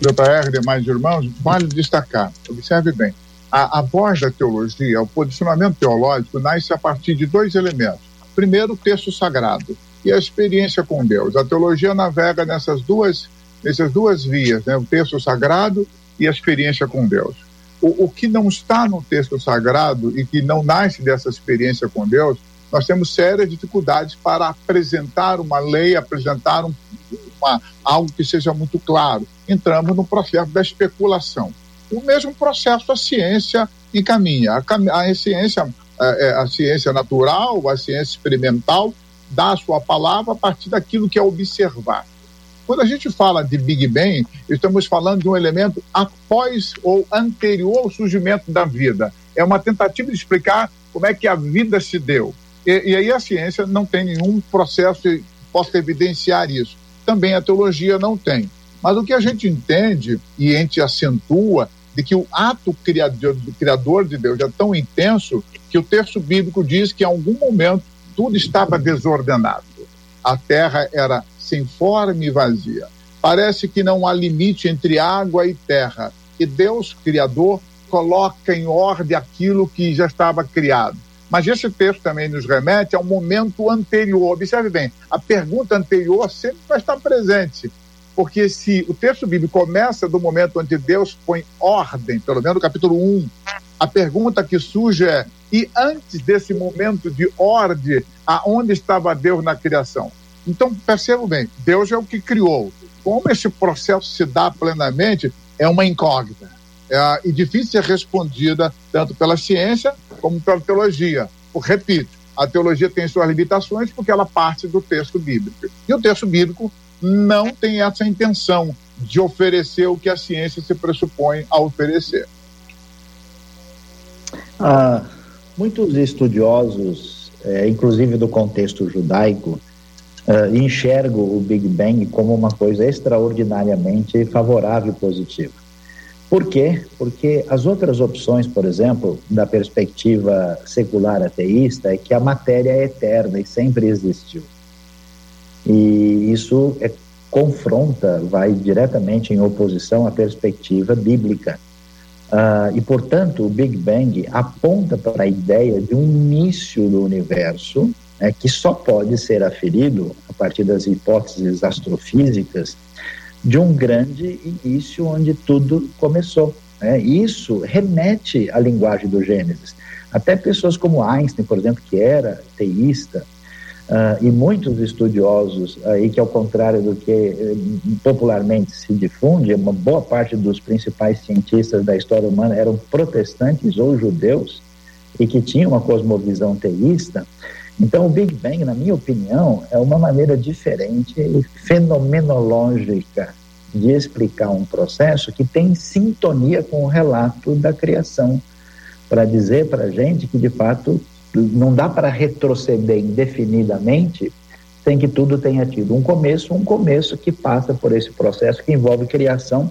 JR, demais irmãos, vale destacar, observe bem, a, a voz da teologia, o posicionamento teológico, nasce a partir de dois elementos. Primeiro, o texto sagrado e a experiência com Deus. A teologia navega nessas duas, nessas duas vias, né? o texto sagrado e a experiência com Deus. O, o que não está no texto sagrado e que não nasce dessa experiência com Deus, nós temos sérias dificuldades para apresentar uma lei, apresentar um, uma, algo que seja muito claro. Entramos no processo da especulação. O mesmo processo a ciência encaminha. A, a ciência, a, é, é, a ciência natural, a ciência experimental, dá a sua palavra a partir daquilo que é observar. Quando a gente fala de Big Bang, estamos falando de um elemento após ou anterior ao surgimento da vida. É uma tentativa de explicar como é que a vida se deu. E, e aí a ciência não tem nenhum processo que possa evidenciar isso. Também a teologia não tem. Mas o que a gente entende e a gente acentua de que o ato criador, de Deus é tão intenso que o texto bíblico diz que em algum momento tudo estava desordenado. A terra era sem forma e vazia. Parece que não há limite entre água e terra. E Deus, Criador, coloca em ordem aquilo que já estava criado. Mas esse texto também nos remete a um momento anterior. Observe bem, a pergunta anterior sempre vai estar presente. Porque se o texto bíblico começa do momento onde Deus põe ordem, pelo menos no capítulo 1, a pergunta que surge é: e antes desse momento de ordem, aonde estava Deus na criação? Então, perceba bem, Deus é o que criou. Como esse processo se dá plenamente é uma incógnita. É, e difícil ser respondida tanto pela ciência como pela teologia. Repito, a teologia tem suas limitações porque ela parte do texto bíblico. E o texto bíblico não tem essa intenção de oferecer o que a ciência se pressupõe a oferecer. Ah, muitos estudiosos, é, inclusive do contexto judaico, uh, enxergo o Big Bang como uma coisa extraordinariamente favorável e positiva. Por quê? Porque as outras opções, por exemplo, da perspectiva secular ateísta, é que a matéria é eterna e sempre existiu. E isso é, confronta, vai diretamente em oposição à perspectiva bíblica. Uh, e, portanto, o Big Bang aponta para a ideia de um início do universo né, que só pode ser aferido, a partir das hipóteses astrofísicas, de um grande início onde tudo começou. Né? Isso remete à linguagem do Gênesis. Até pessoas como Einstein, por exemplo, que era teísta, uh, e muitos estudiosos aí que, ao contrário do que eh, popularmente se difunde, uma boa parte dos principais cientistas da história humana eram protestantes ou judeus e que tinham uma cosmovisão teísta. Então, o Big Bang, na minha opinião, é uma maneira diferente e fenomenológica de explicar um processo que tem sintonia com o relato da criação, para dizer para a gente que, de fato, não dá para retroceder indefinidamente sem que tudo tenha tido um começo, um começo que passa por esse processo que envolve criação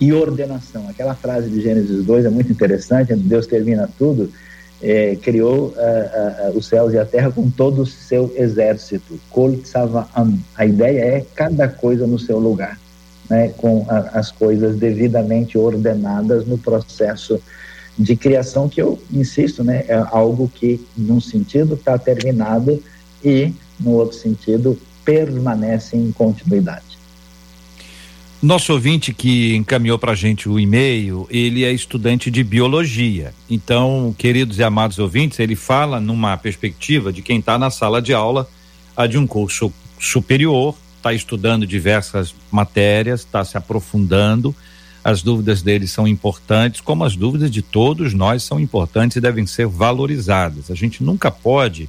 e ordenação. Aquela frase de Gênesis 2 é muito interessante, Deus termina tudo é, criou uh, uh, os céus e a terra com todo o seu exército. A ideia é cada coisa no seu lugar, né, com a, as coisas devidamente ordenadas no processo de criação que eu insisto, né, é algo que num sentido está terminado e no outro sentido permanece em continuidade. Nosso ouvinte que encaminhou para a gente o e-mail, ele é estudante de biologia. Então, queridos e amados ouvintes, ele fala numa perspectiva de quem está na sala de aula a de um curso superior, está estudando diversas matérias, está se aprofundando. As dúvidas dele são importantes, como as dúvidas de todos nós são importantes e devem ser valorizadas. A gente nunca pode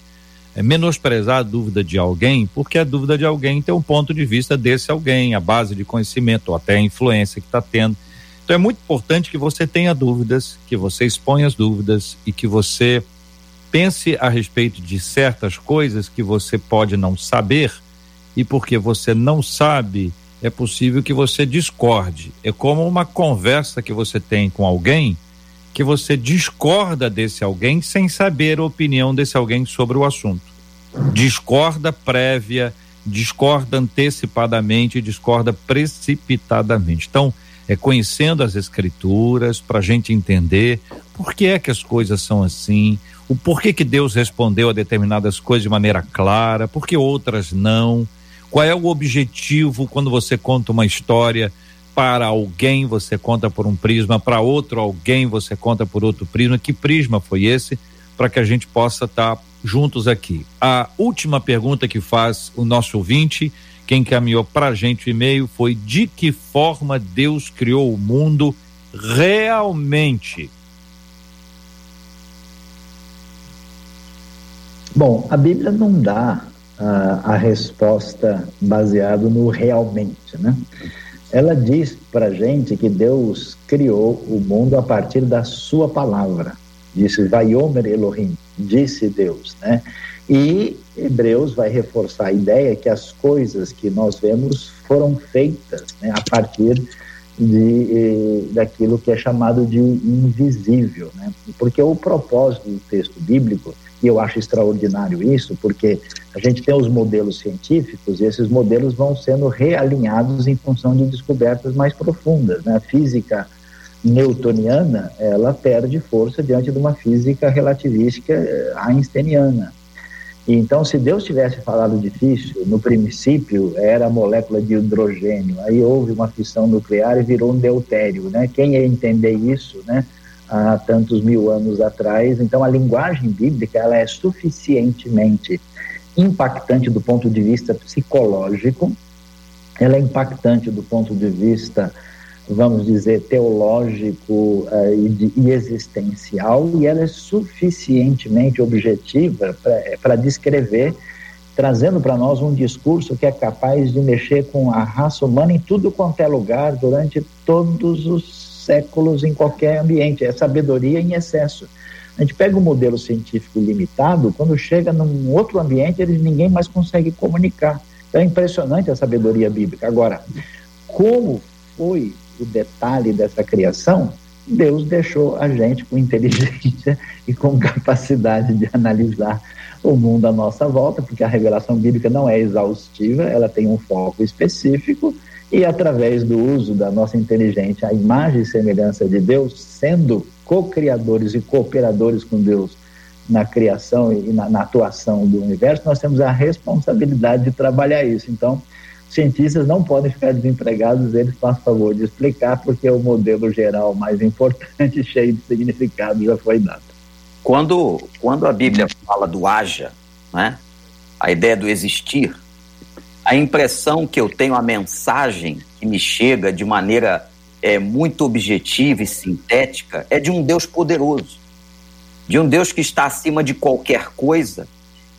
é, menosprezar a dúvida de alguém, porque a dúvida de alguém tem um ponto de vista desse alguém, a base de conhecimento ou até a influência que está tendo. Então é muito importante que você tenha dúvidas, que você exponha as dúvidas e que você pense a respeito de certas coisas que você pode não saber e porque você não sabe, é possível que você discorde. É como uma conversa que você tem com alguém que você discorda desse alguém sem saber a opinião desse alguém sobre o assunto. Discorda prévia, discorda antecipadamente, discorda precipitadamente. Então, é conhecendo as escrituras para a gente entender por que é que as coisas são assim, o porquê que Deus respondeu a determinadas coisas de maneira clara, por que outras não, qual é o objetivo quando você conta uma história para alguém você conta por um prisma, para outro alguém você conta por outro prisma. Que prisma foi esse? Para que a gente possa estar tá juntos aqui. A última pergunta que faz o nosso ouvinte, quem encaminhou para a gente o e-mail foi: de que forma Deus criou o mundo realmente? Bom, a Bíblia não dá uh, a resposta baseada no realmente, né? Ela diz para gente que Deus criou o mundo a partir da sua palavra. Disse Vaiomer Elohim, disse Deus, né? E Hebreus vai reforçar a ideia que as coisas que nós vemos foram feitas né, a partir de, eh, daquilo que é chamado de invisível, né? Porque o propósito do texto bíblico e eu acho extraordinário isso, porque a gente tem os modelos científicos e esses modelos vão sendo realinhados em função de descobertas mais profundas. Né? A física newtoniana, ela perde força diante de uma física relativística eh, einsteiniana. Então, se Deus tivesse falado difícil, no princípio era a molécula de hidrogênio, aí houve uma fissão nuclear e virou um deutério, né? Quem ia entender isso, né? Há tantos mil anos atrás. Então, a linguagem bíblica ela é suficientemente impactante do ponto de vista psicológico, ela é impactante do ponto de vista, vamos dizer, teológico uh, e, de, e, existencial, e ela é suficientemente objetiva para descrever, trazendo para nós um discurso que é capaz de mexer com a raça humana em tudo quanto é lugar durante todos os séculos em qualquer ambiente, é sabedoria em excesso. A gente pega um modelo científico limitado, quando chega num outro ambiente, ele, ninguém mais consegue comunicar. Então é impressionante a sabedoria bíblica. Agora, como foi o detalhe dessa criação? Deus deixou a gente com inteligência e com capacidade de analisar o mundo à nossa volta, porque a revelação bíblica não é exaustiva, ela tem um foco específico e através do uso da nossa inteligência, a imagem e semelhança de Deus, sendo co-criadores e cooperadores com Deus na criação e na, na, atuação do universo, nós temos a responsabilidade de trabalhar isso. Então, cientistas não podem ficar desempregados, eles fazem favor de explicar, porque o modelo geral mais importante, cheio de significado, já foi dado. Quando, quando a Bíblia fala do haja, né, a ideia do existir, a impressão que eu tenho, a mensagem que me chega de maneira é, muito objetiva e sintética é de um Deus poderoso, de um Deus que está acima de qualquer coisa,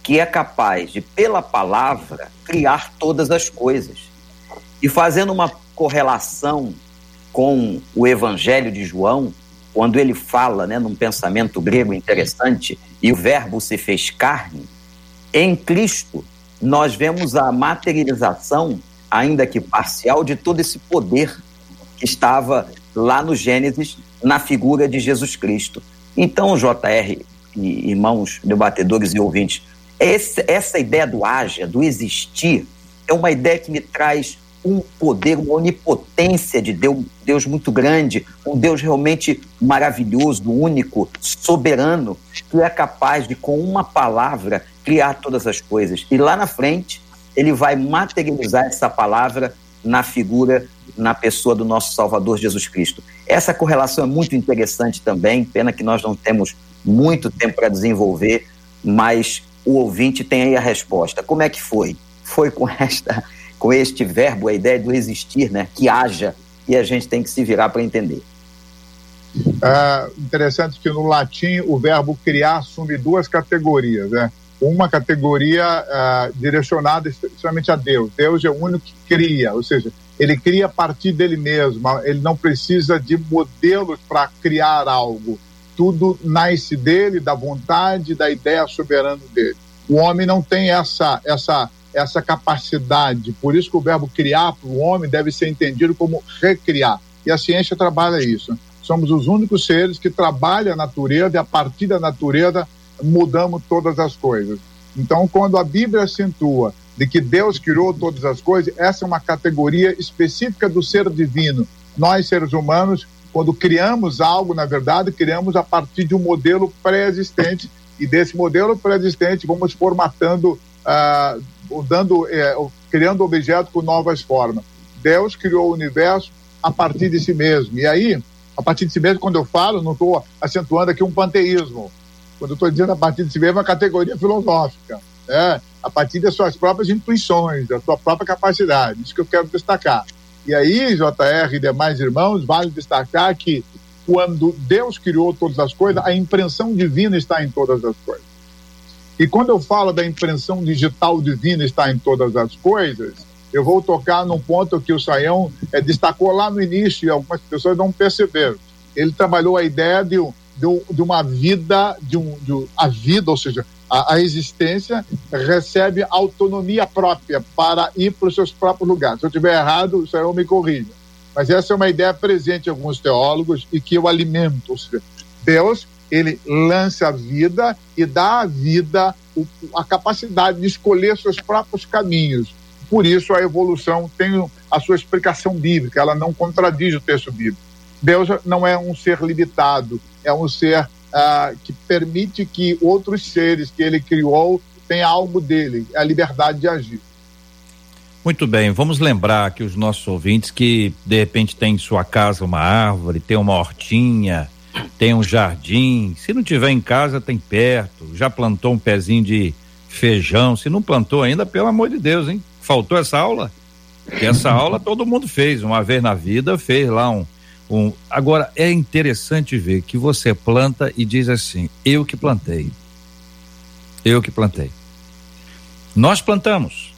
que é capaz de, pela palavra, criar todas as coisas. E fazendo uma correlação com o Evangelho de João, quando ele fala, né, num pensamento grego interessante, e o Verbo se fez carne, em Cristo nós vemos a materialização, ainda que parcial, de todo esse poder que estava lá no Gênesis, na figura de Jesus Cristo. Então, JR irmãos debatedores e ouvintes, esse, essa ideia do haja, do existir, é uma ideia que me traz um poder, uma onipotência de Deus, Deus muito grande, um Deus realmente maravilhoso, único, soberano, que é capaz de, com uma palavra, criar todas as coisas. E lá na frente, ele vai materializar essa palavra na figura, na pessoa do nosso Salvador Jesus Cristo. Essa correlação é muito interessante também, pena que nós não temos muito tempo para desenvolver, mas o ouvinte tem aí a resposta. Como é que foi? Foi com esta com este verbo, a ideia do existir, né? Que haja, e a gente tem que se virar para entender. É interessante que no latim o verbo criar assume duas categorias, né? Uma categoria uh, direcionada especialmente a Deus. Deus é o único que cria, ou seja, ele cria a partir dele mesmo, ele não precisa de modelos para criar algo. Tudo nasce dele, da vontade, da ideia soberana dele. O homem não tem essa, essa essa capacidade. Por isso que o verbo criar para o homem deve ser entendido como recriar. E a ciência trabalha isso. Somos os únicos seres que trabalham a natureza e a partir da natureza mudamos todas as coisas. Então, quando a Bíblia acentua de que Deus criou todas as coisas, essa é uma categoria específica do ser divino. Nós, seres humanos, quando criamos algo, na verdade, criamos a partir de um modelo pré-existente e desse modelo pré-existente vamos formatando uh, dando, é, criando objetos com novas formas. Deus criou o universo a partir de si mesmo. E aí, a partir de si mesmo, quando eu falo, não estou acentuando aqui um panteísmo. Quando eu estou dizendo a partir de si mesmo, é uma categoria filosófica. Né? A partir das suas próprias intuições, da sua própria capacidade. Isso que eu quero destacar. E aí, JR e demais irmãos, vale destacar que quando Deus criou todas as coisas, a impressão divina está em todas as coisas. E quando eu falo da impressão digital divina está em todas as coisas, eu vou tocar num ponto que o Saião é, destacou lá no início e algumas pessoas não perceberam. Ele trabalhou a ideia de, de, de uma vida, de, um, de a vida, ou seja, a, a, existência recebe autonomia própria para ir para os seus próprios lugares. Se eu estiver errado, o Saião me corrija. Mas essa é uma ideia presente em alguns teólogos e que eu alimento. Ou seja, Deus, ele lança a vida e dá à vida a capacidade de escolher seus próprios caminhos. Por isso, a evolução tem a sua explicação bíblica, ela não contradiz o texto bíblico. Deus não é um ser limitado, é um ser ah, que permite que outros seres que ele criou tenham algo dele, a liberdade de agir. Muito bem, vamos lembrar que os nossos ouvintes que de repente tem em sua casa uma árvore, tem uma hortinha, tem um jardim, se não tiver em casa tem perto, já plantou um pezinho de feijão, se não plantou ainda, pelo amor de Deus, hein? Faltou essa aula? Que essa aula todo mundo fez, uma vez na vida fez lá um, um. Agora é interessante ver que você planta e diz assim: eu que plantei. Eu que plantei. Nós plantamos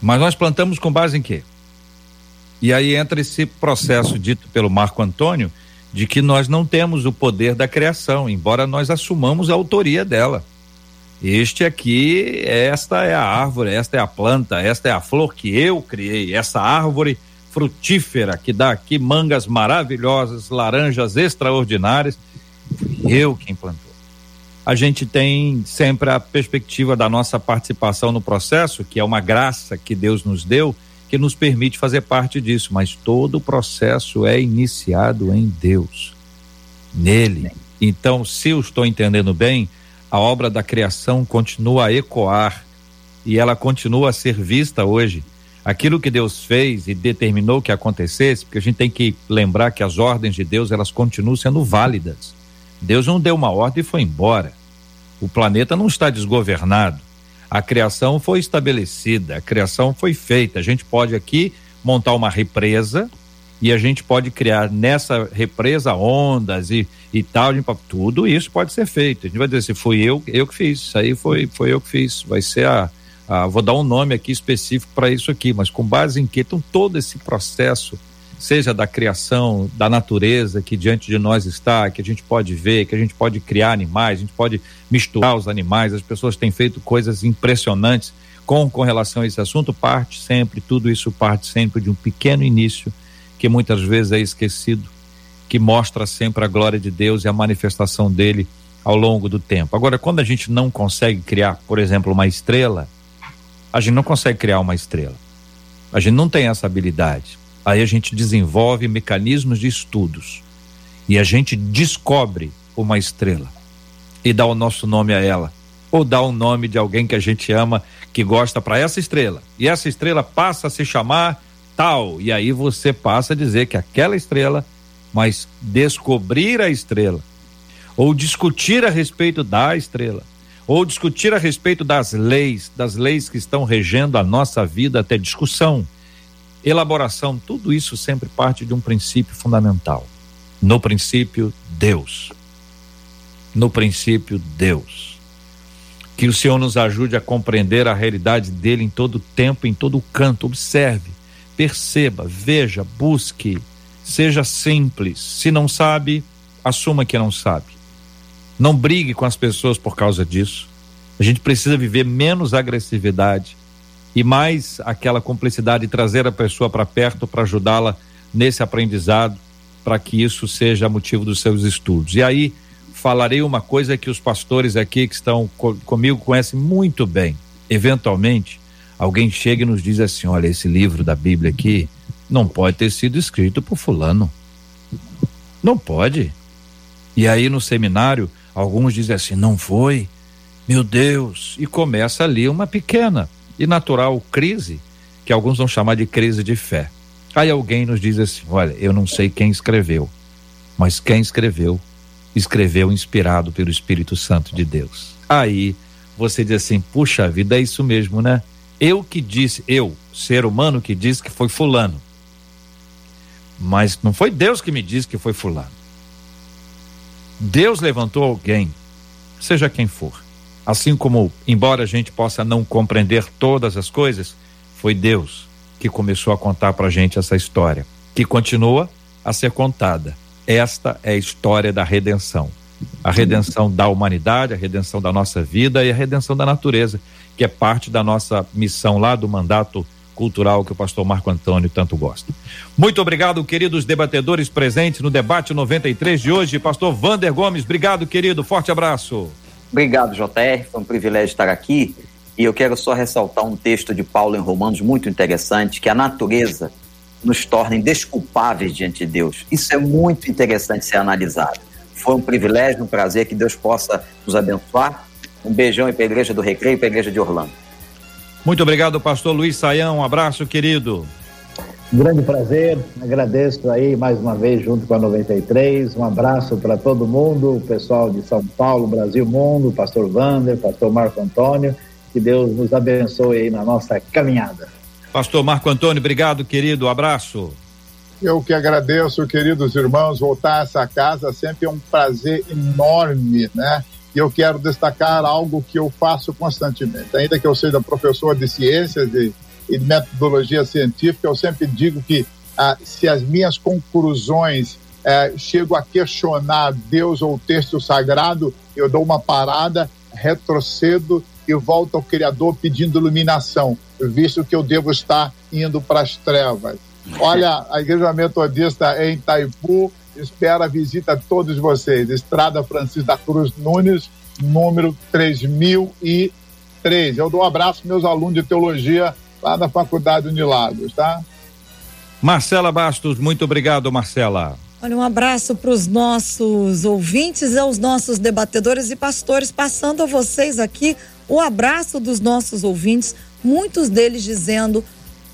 mas nós plantamos com base em quê? E aí entra esse processo dito pelo Marco Antônio de que nós não temos o poder da criação, embora nós assumamos a autoria dela. Este aqui, esta é a árvore, esta é a planta, esta é a flor que eu criei, essa árvore frutífera que dá aqui mangas maravilhosas, laranjas extraordinárias, eu quem plantou a gente tem sempre a perspectiva da nossa participação no processo, que é uma graça que Deus nos deu, que nos permite fazer parte disso, mas todo o processo é iniciado em Deus, nele. Então, se eu estou entendendo bem, a obra da criação continua a ecoar e ela continua a ser vista hoje. Aquilo que Deus fez e determinou que acontecesse, porque a gente tem que lembrar que as ordens de Deus elas continuam sendo válidas. Deus não deu uma ordem e foi embora. O planeta não está desgovernado. A criação foi estabelecida, a criação foi feita. A gente pode aqui montar uma represa e a gente pode criar nessa represa ondas e, e tal, tudo isso pode ser feito. A gente vai dizer se foi eu, eu que fiz, isso aí foi, foi eu que fiz. Vai ser a, a vou dar um nome aqui específico para isso aqui, mas com base em que então todo esse processo seja da criação, da natureza que diante de nós está, que a gente pode ver, que a gente pode criar animais, a gente pode misturar os animais, as pessoas têm feito coisas impressionantes com, com relação a esse assunto, parte sempre, tudo isso parte sempre de um pequeno início que muitas vezes é esquecido, que mostra sempre a glória de Deus e a manifestação dele ao longo do tempo. Agora, quando a gente não consegue criar, por exemplo, uma estrela, a gente não consegue criar uma estrela. A gente não tem essa habilidade. Aí a gente desenvolve mecanismos de estudos. E a gente descobre uma estrela. E dá o nosso nome a ela. Ou dá o nome de alguém que a gente ama que gosta para essa estrela. E essa estrela passa a se chamar tal. E aí você passa a dizer que aquela estrela mas descobrir a estrela ou discutir a respeito da estrela ou discutir a respeito das leis, das leis que estão regendo a nossa vida até discussão elaboração, tudo isso sempre parte de um princípio fundamental. No princípio, Deus. No princípio, Deus. Que o Senhor nos ajude a compreender a realidade dele em todo tempo, em todo canto. Observe, perceba, veja, busque, seja simples. Se não sabe, assuma que não sabe. Não brigue com as pessoas por causa disso. A gente precisa viver menos agressividade, e mais aquela cumplicidade de trazer a pessoa para perto para ajudá-la nesse aprendizado, para que isso seja motivo dos seus estudos. E aí falarei uma coisa que os pastores aqui que estão co comigo conhecem muito bem. Eventualmente, alguém chega e nos diz assim: olha, esse livro da Bíblia aqui não pode ter sido escrito por Fulano. Não pode. E aí no seminário, alguns dizem assim: não foi. Meu Deus. E começa ali uma pequena e natural crise, que alguns vão chamar de crise de fé. Aí alguém nos diz assim: olha, eu não sei quem escreveu, mas quem escreveu, escreveu inspirado pelo Espírito Santo de Deus. Aí você diz assim: puxa vida, é isso mesmo, né? Eu que disse, eu, ser humano que disse que foi Fulano. Mas não foi Deus que me disse que foi fulano. Deus levantou alguém, seja quem for. Assim como, embora a gente possa não compreender todas as coisas, foi Deus que começou a contar para a gente essa história, que continua a ser contada. Esta é a história da redenção. A redenção da humanidade, a redenção da nossa vida e a redenção da natureza, que é parte da nossa missão lá do mandato cultural que o pastor Marco Antônio tanto gosta. Muito obrigado, queridos debatedores presentes no debate 93 de hoje. Pastor Vander Gomes, obrigado, querido. Forte abraço. Obrigado, JR. Foi um privilégio estar aqui. E eu quero só ressaltar um texto de Paulo em Romanos muito interessante, que a natureza nos torna indesculpáveis diante de Deus. Isso é muito interessante ser analisado. Foi um privilégio, um prazer que Deus possa nos abençoar. Um beijão para a Igreja do Recreio e para a Igreja de Orlando. Muito obrigado, pastor Luiz Saião. Um abraço, querido. Um grande prazer, agradeço aí mais uma vez junto com a 93. Um abraço para todo mundo, o pessoal de São Paulo, Brasil, Mundo, pastor Vander, pastor Marco Antônio. Que Deus nos abençoe aí na nossa caminhada. Pastor Marco Antônio, obrigado, querido. Abraço. Eu que agradeço, queridos irmãos, voltar a essa casa sempre é um prazer enorme, né? E eu quero destacar algo que eu faço constantemente. Ainda que eu seja professor de ciências e, e metodologia científica, eu sempre digo que ah, se as minhas conclusões eh, chego a questionar Deus ou o texto sagrado, eu dou uma parada, retrocedo e volto ao Criador pedindo iluminação, visto que eu devo estar indo para as trevas. Olha, a Igreja Metodista em Itaipu espera a visita de todos vocês. Estrada Francisco da Cruz Nunes, número 3003. Eu dou um abraço meus alunos de teologia lá da Faculdade Unilagos, tá? Marcela Bastos, muito obrigado, Marcela. Olha, um abraço para os nossos ouvintes e aos nossos debatedores e pastores, passando a vocês aqui o abraço dos nossos ouvintes, muitos deles dizendo: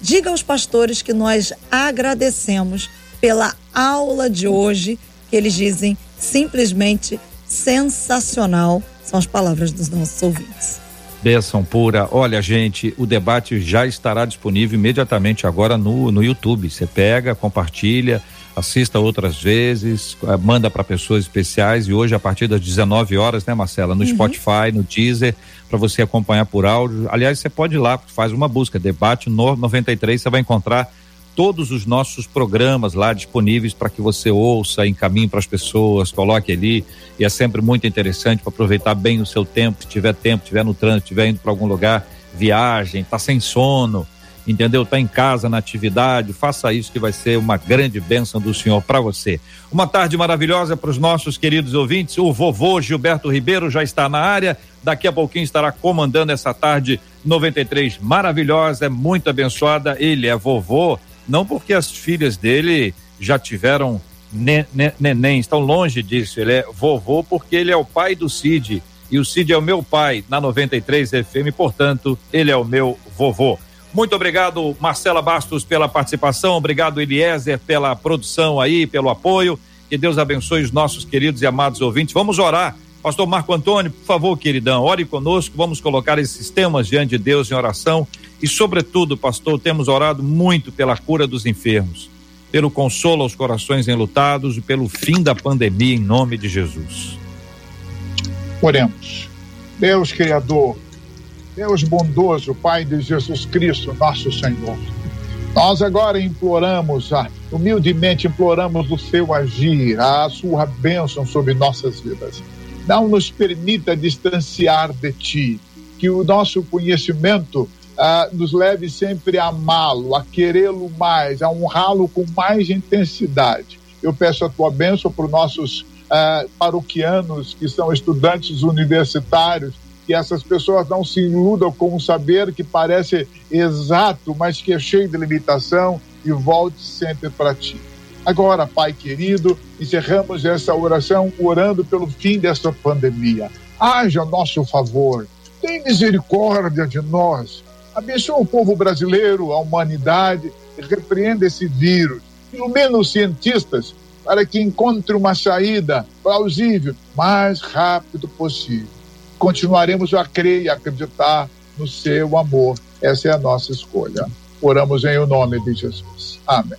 diga aos pastores que nós agradecemos pela aula de hoje, que eles dizem simplesmente sensacional. São as palavras dos nossos ouvintes. Bênção pura. Olha, gente, o debate já estará disponível imediatamente agora no, no YouTube. Você pega, compartilha, assista outras vezes, eh, manda para pessoas especiais e hoje a partir das 19 horas, né, Marcela, no uhum. Spotify, no Deezer, para você acompanhar por áudio. Aliás, você pode ir lá, faz uma busca, debate no 93, você vai encontrar todos os nossos programas lá disponíveis para que você ouça, encaminhe para as pessoas, coloque ali. E é sempre muito interessante para aproveitar bem o seu tempo, se tiver tempo, estiver no trânsito, estiver indo para algum lugar, viagem, tá sem sono, entendeu? Tá em casa na atividade, faça isso que vai ser uma grande bênção do Senhor para você. Uma tarde maravilhosa para os nossos queridos ouvintes. O vovô Gilberto Ribeiro já está na área. Daqui a pouquinho estará comandando essa tarde 93 maravilhosa, é muito abençoada. Ele é vovô não porque as filhas dele já tiveram ne, ne, neném, estão longe disso. Ele é vovô porque ele é o pai do Cid. E o Cid é o meu pai na 93 FM, portanto, ele é o meu vovô. Muito obrigado, Marcela Bastos, pela participação. Obrigado, Eliezer, pela produção aí, pelo apoio. Que Deus abençoe os nossos queridos e amados ouvintes. Vamos orar. Pastor Marco Antônio, por favor, queridão, ore conosco. Vamos colocar esses temas diante de Deus em oração e, sobretudo, pastor, temos orado muito pela cura dos enfermos, pelo consolo aos corações enlutados e pelo fim da pandemia, em nome de Jesus. Oremos. Deus Criador, Deus bondoso, Pai de Jesus Cristo, nosso Senhor. Nós agora imploramos, ah, humildemente imploramos o seu agir, a sua bênção sobre nossas vidas. Não nos permita distanciar de ti, que o nosso conhecimento uh, nos leve sempre a amá-lo, a querê-lo mais, a honrá-lo com mais intensidade. Eu peço a tua bênção para os nossos uh, paroquianos que são estudantes universitários, que essas pessoas não se iludam com um saber que parece exato, mas que é cheio de limitação e volte sempre para ti. Agora, Pai querido, encerramos essa oração orando pelo fim desta pandemia. Haja nosso favor, tem misericórdia de nós, Abençoa o povo brasileiro, a humanidade, e repreenda esse vírus. Pelo menos cientistas, para que encontre uma saída plausível mais rápido possível. Continuaremos a crer e acreditar no seu amor. Essa é a nossa escolha. Oramos em o nome de Jesus. Amém.